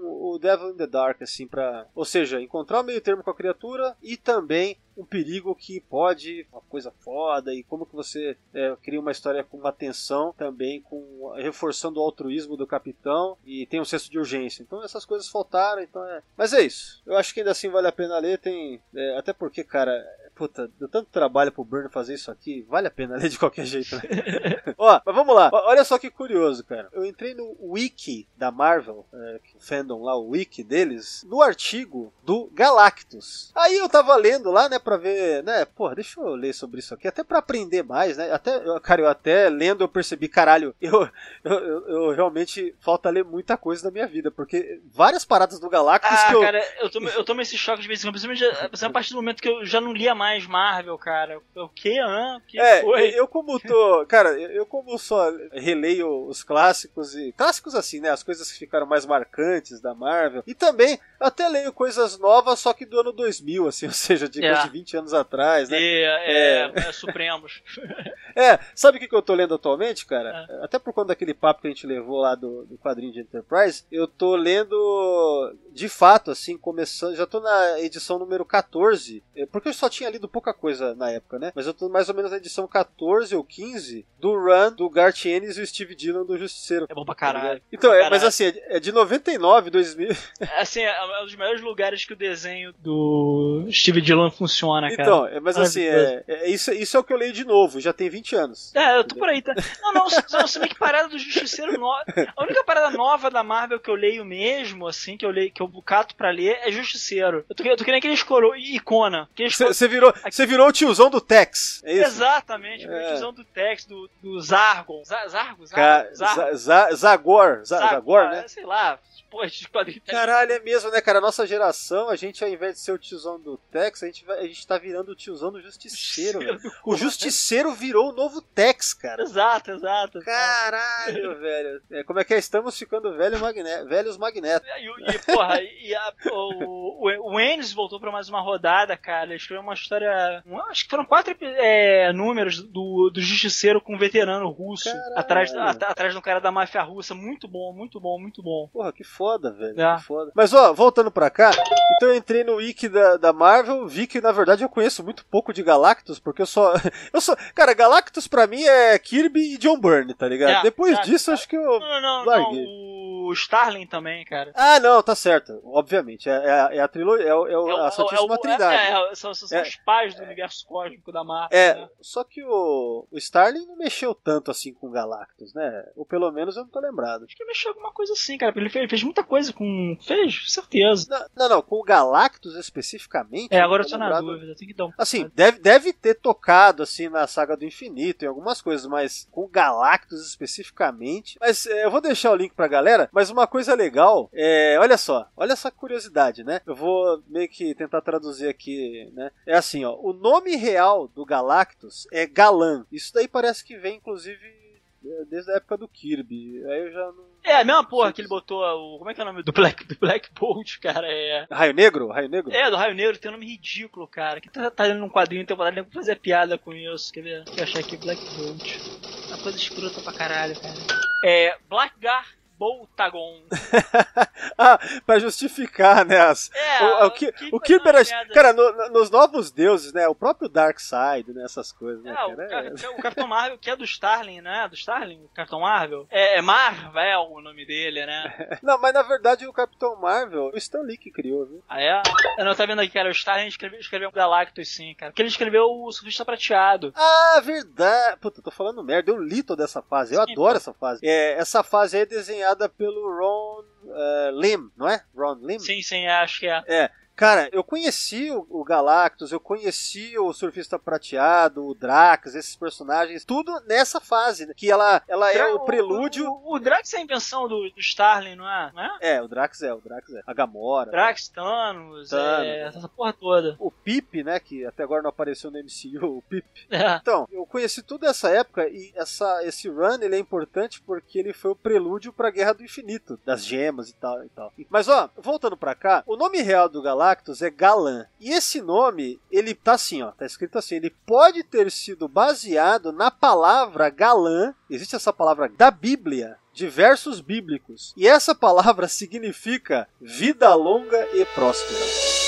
o Devil in the Dark, assim, pra. Ou seja, encontrar o meio termo com a criatura e também um perigo que pode, uma coisa foda, e como que você é, cria uma história com uma tensão também, com reforçando o altruísmo do capitão e tem um senso de urgência. Então essas coisas faltaram, então é. Mas é isso. Eu acho que ainda assim vale a pena ler, tem. é, até porque, cara, puta, deu tanto trabalho pro Burn fazer isso aqui, vale a pena *laughs* ler de qualquer jeito, né? *laughs* Ó, mas vamos lá. Ó, Olha só que curioso, cara. Eu entrei no wiki da Marvel, é, o fandom lá, o wiki deles, no artigo do Galactus. Aí eu tava lendo lá, né, pra ver, né, porra, deixa eu ler sobre isso aqui, até pra aprender mais, né? Até, cara, eu até lendo eu percebi, caralho, *laughs* eu, eu, eu- eu realmente falta ler muita coisa da minha vida, porque várias paradas do Galactus Ah, que eu. cara, eu tomo, eu tomo esse choque de vez em quando, principalmente a partir do momento que eu já não lia mais mais Marvel, cara. O que, ah, que É, foi? eu como tô. *laughs* Cara, eu como só releio os clássicos e. Clássicos assim, né? As coisas que ficaram mais marcantes da Marvel. E também até leio coisas novas, só que do ano 2000, assim, *laughs* ou seja, de É. coisa de 20 anos atrás, né? E, é, é, Supremos. *laughs* É, sabe o que, que eu tô lendo atualmente, cara? Até por conta daquele papo que a gente levou lá do, do quadrinho de Enterprise, eu tô lendo de fato, assim, começando. Já tô na edição número 14, é, porque eu só tinha lido pouca coisa na época, né? Mas eu tô mais ou menos na edição 14 ou 15 do run do Garth Ennis e o Steve Dillon do Justiceiro. É bom pra tá caralho. ligado? Então, é, mas assim, é é de 99, 2000. Assim, é um dos melhores lugares que o desenho do Steve Dillon funciona, cara. Então, é, mas assim, é, é- isso, isso é o que eu leio de novo, já tem 20 anos. É, eu tô por aí, tá? Não, não, não, você vê que parada do Justiceiro nova. A única parada nova da Marvel que eu leio mesmo, assim, que eu leio, que eu cato pra ler, é Justiceiro. Eu tô, eu tô querendo aqueles coro... Icona. Aqueles coro- Você virou, você virou o tiozão do Tex, é isso? Exatamente, É. precisão do Tex, do, do Zargon. Za- Zargo? Ca- Zargo? Zargo? Za- Za- Zagor, Zagor, ah, né? Sei lá, porra, de quadrinhos. Caralho, é mesmo, né, cara? A nossa geração, a gente, ao invés de ser o tiozão do Tex, a gente, vai- a gente tá virando o tiozão do Justiceiro, velho. O Justiceiro virou o novo Tex, cara. Exato, exato. Caralho, *laughs* velho. É, como é que é? Estamos ficando velho magne... velhos magnetos. E, e, porra, e a- o, o, o Ennis voltou pra mais uma rodada, cara. Ele escreveu uma história. um- acho que foram quatro é, números do, do Justiceiro com um veterano russo Caralho. atrás, at- atrás do cara da máfia russa. Muito bom, muito bom, muito bom. Porra, que foda, velho. É. Que foda. Mas, ó, voltando pra cá, então eu entrei no wiki da, da Marvel, vi que, na verdade, eu conheço muito pouco de Galactus, porque eu só... *laughs* Eu só... Cara, Galactus pra mim é Kirby e John Byrne, tá ligado? É, Depois é. disso, acho que eu... Não, não, Larguei. não. O Starling também, cara. Ah, não, tá certo. Obviamente. É, é, a- é a trilogia, é, é o- a Santíssima Trindade. é, é, são, são É. os pais do universo cósmico da Marvel. É, né? só que o, o Starling não mexeu tanto assim com Galactus, né? Ou pelo menos eu não tô lembrado. Acho que ele mexeu alguma coisa assim, cara. Ele fez, ele fez muita coisa com. Fez, certeza. Não, não, não, com o Galactus especificamente. É, agora eu tô na dúvida. Tem que dar um. Assim, deve, deve ter tocado assim na saga do infinito em algumas coisas, mas com o Galactus especificamente. Mas é, eu vou deixar o link pra galera. Mas uma coisa legal é, olha só, olha essa curiosidade, né? Eu vou meio que tentar traduzir aqui, né? É assim, ó, o nome real do Galactus é Galan. Isso daí parece que vem inclusive é, desde a época do Kirby. Aí eu já não É, a mesma porra que ele botou o. Como é que é o nome do Black, do Black Bolt, cara? É. Raio Negro? Raio Negro? É, do Raio Negro tem um nome ridículo, cara. Que tá, tá lendo num quadrinho temporada, nem fazer piada com isso. Quer ver? Deixa eu achar aqui Black Bolt. Uma coisa escrota pra caralho, cara. É. Blackgar Boltagon. *laughs* ah, pra justificar, né? As, É, o, o, que, que o Kirby era. Cara, no- no- nos novos deuses, né? O próprio Darkseid, né? Essas coisas, né? É, o, cara? Cap- o Capitão Marvel, que é do Starling, né? Do Starling, o Capitão Marvel. É, é Marvel o nome dele, né? *laughs* Não, mas na verdade o Capitão Marvel, o Stan Lee que criou, viu? Ah, é? Eu não tá vendo aqui, cara. O Starling escreveu, escreveu Galactus, sim, cara. Porque ele escreveu o Surfista Prateado. Ah, verdade. Puta, tô falando merda. Eu li toda essa fase. Eu Sim, adoro pô. essa fase. É, essa fase aí é desenhada pelo Ron eh, Lim, não é? Ron Lim? Sim, sim, acho que é. É. Cara, eu conheci o, o Galactus, eu conheci o Surfista Prateado, o Drax, esses personagens, tudo nessa fase, né? Que ela, ela é Dra- o prelúdio. O, o Drax é a invenção do, do Starling, não é? Não é? É, o Drax é, o Drax é. A Gamora. Drax, Thanos, Thanos. É, essa porra toda. O Pip, né? Que até agora não apareceu no MCU, o Pip. *laughs* É. Então, eu conheci toda essa época e essa, esse run ele é importante porque ele foi o prelúdio pra Guerra do Infinito, das gemas e tal e tal. Mas ó, voltando pra cá, o nome real do Galactus é Galan. E esse nome, ele tá assim, ó, tá escrito assim, ele pode ter sido baseado na palavra Galan, existe essa palavra da Bíblia, de versos bíblicos. E essa palavra *laughs* significa vida longa e próspera.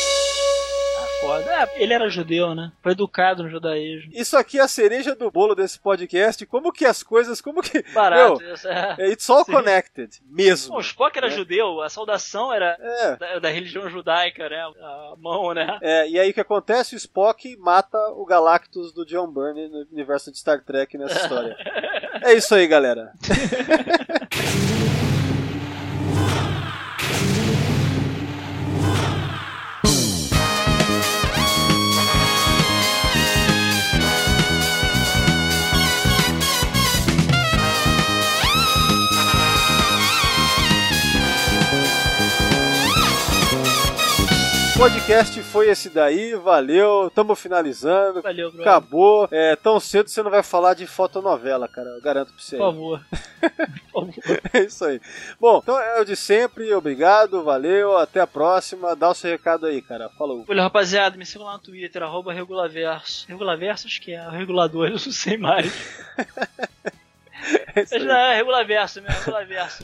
Foda. É, ele era judeu, né? Foi educado no judaísmo. Isso aqui é a cereja do bolo desse podcast. Como que as coisas, como que *laughs* Barato. Meu, isso é. It's all *laughs* Sim. connected, mesmo. O Spock era É. judeu, a saudação era É, da, da religião judaica, né? A mão, né? é, e aí o que acontece? O Spock mata o Galactus do John Byrne no universo de Star Trek nessa história. *laughs* é isso aí, galera. Podcast foi esse daí, valeu, tamo finalizando. Valeu, bro. Acabou. É, tão cedo você não vai falar de fotonovela, cara. Eu garanto pra você. Por favor. *laughs* Por favor. É isso aí. Bom, então é o de sempre. Obrigado, valeu. Até a próxima. Dá o seu recado aí, cara. Falou. Olha, rapaziada, me sigam lá no Twitter, arroba Regulaverso. Regulaverso, acho que é o regulador, eu não sei mais. *laughs* É é Regulaverso mesmo, Regulaverso.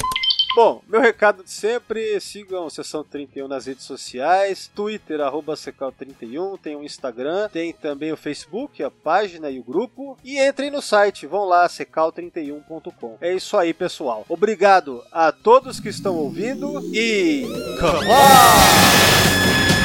Bom, meu recado de sempre, sigam Sessão 31 nas redes sociais, Twitter, arroba Secal31, tem o Instagram, tem também o Facebook, a página e o grupo, e entrem no site, vão lá, secal31.com. É isso aí, pessoal. Obrigado a todos que estão ouvindo e... Come on!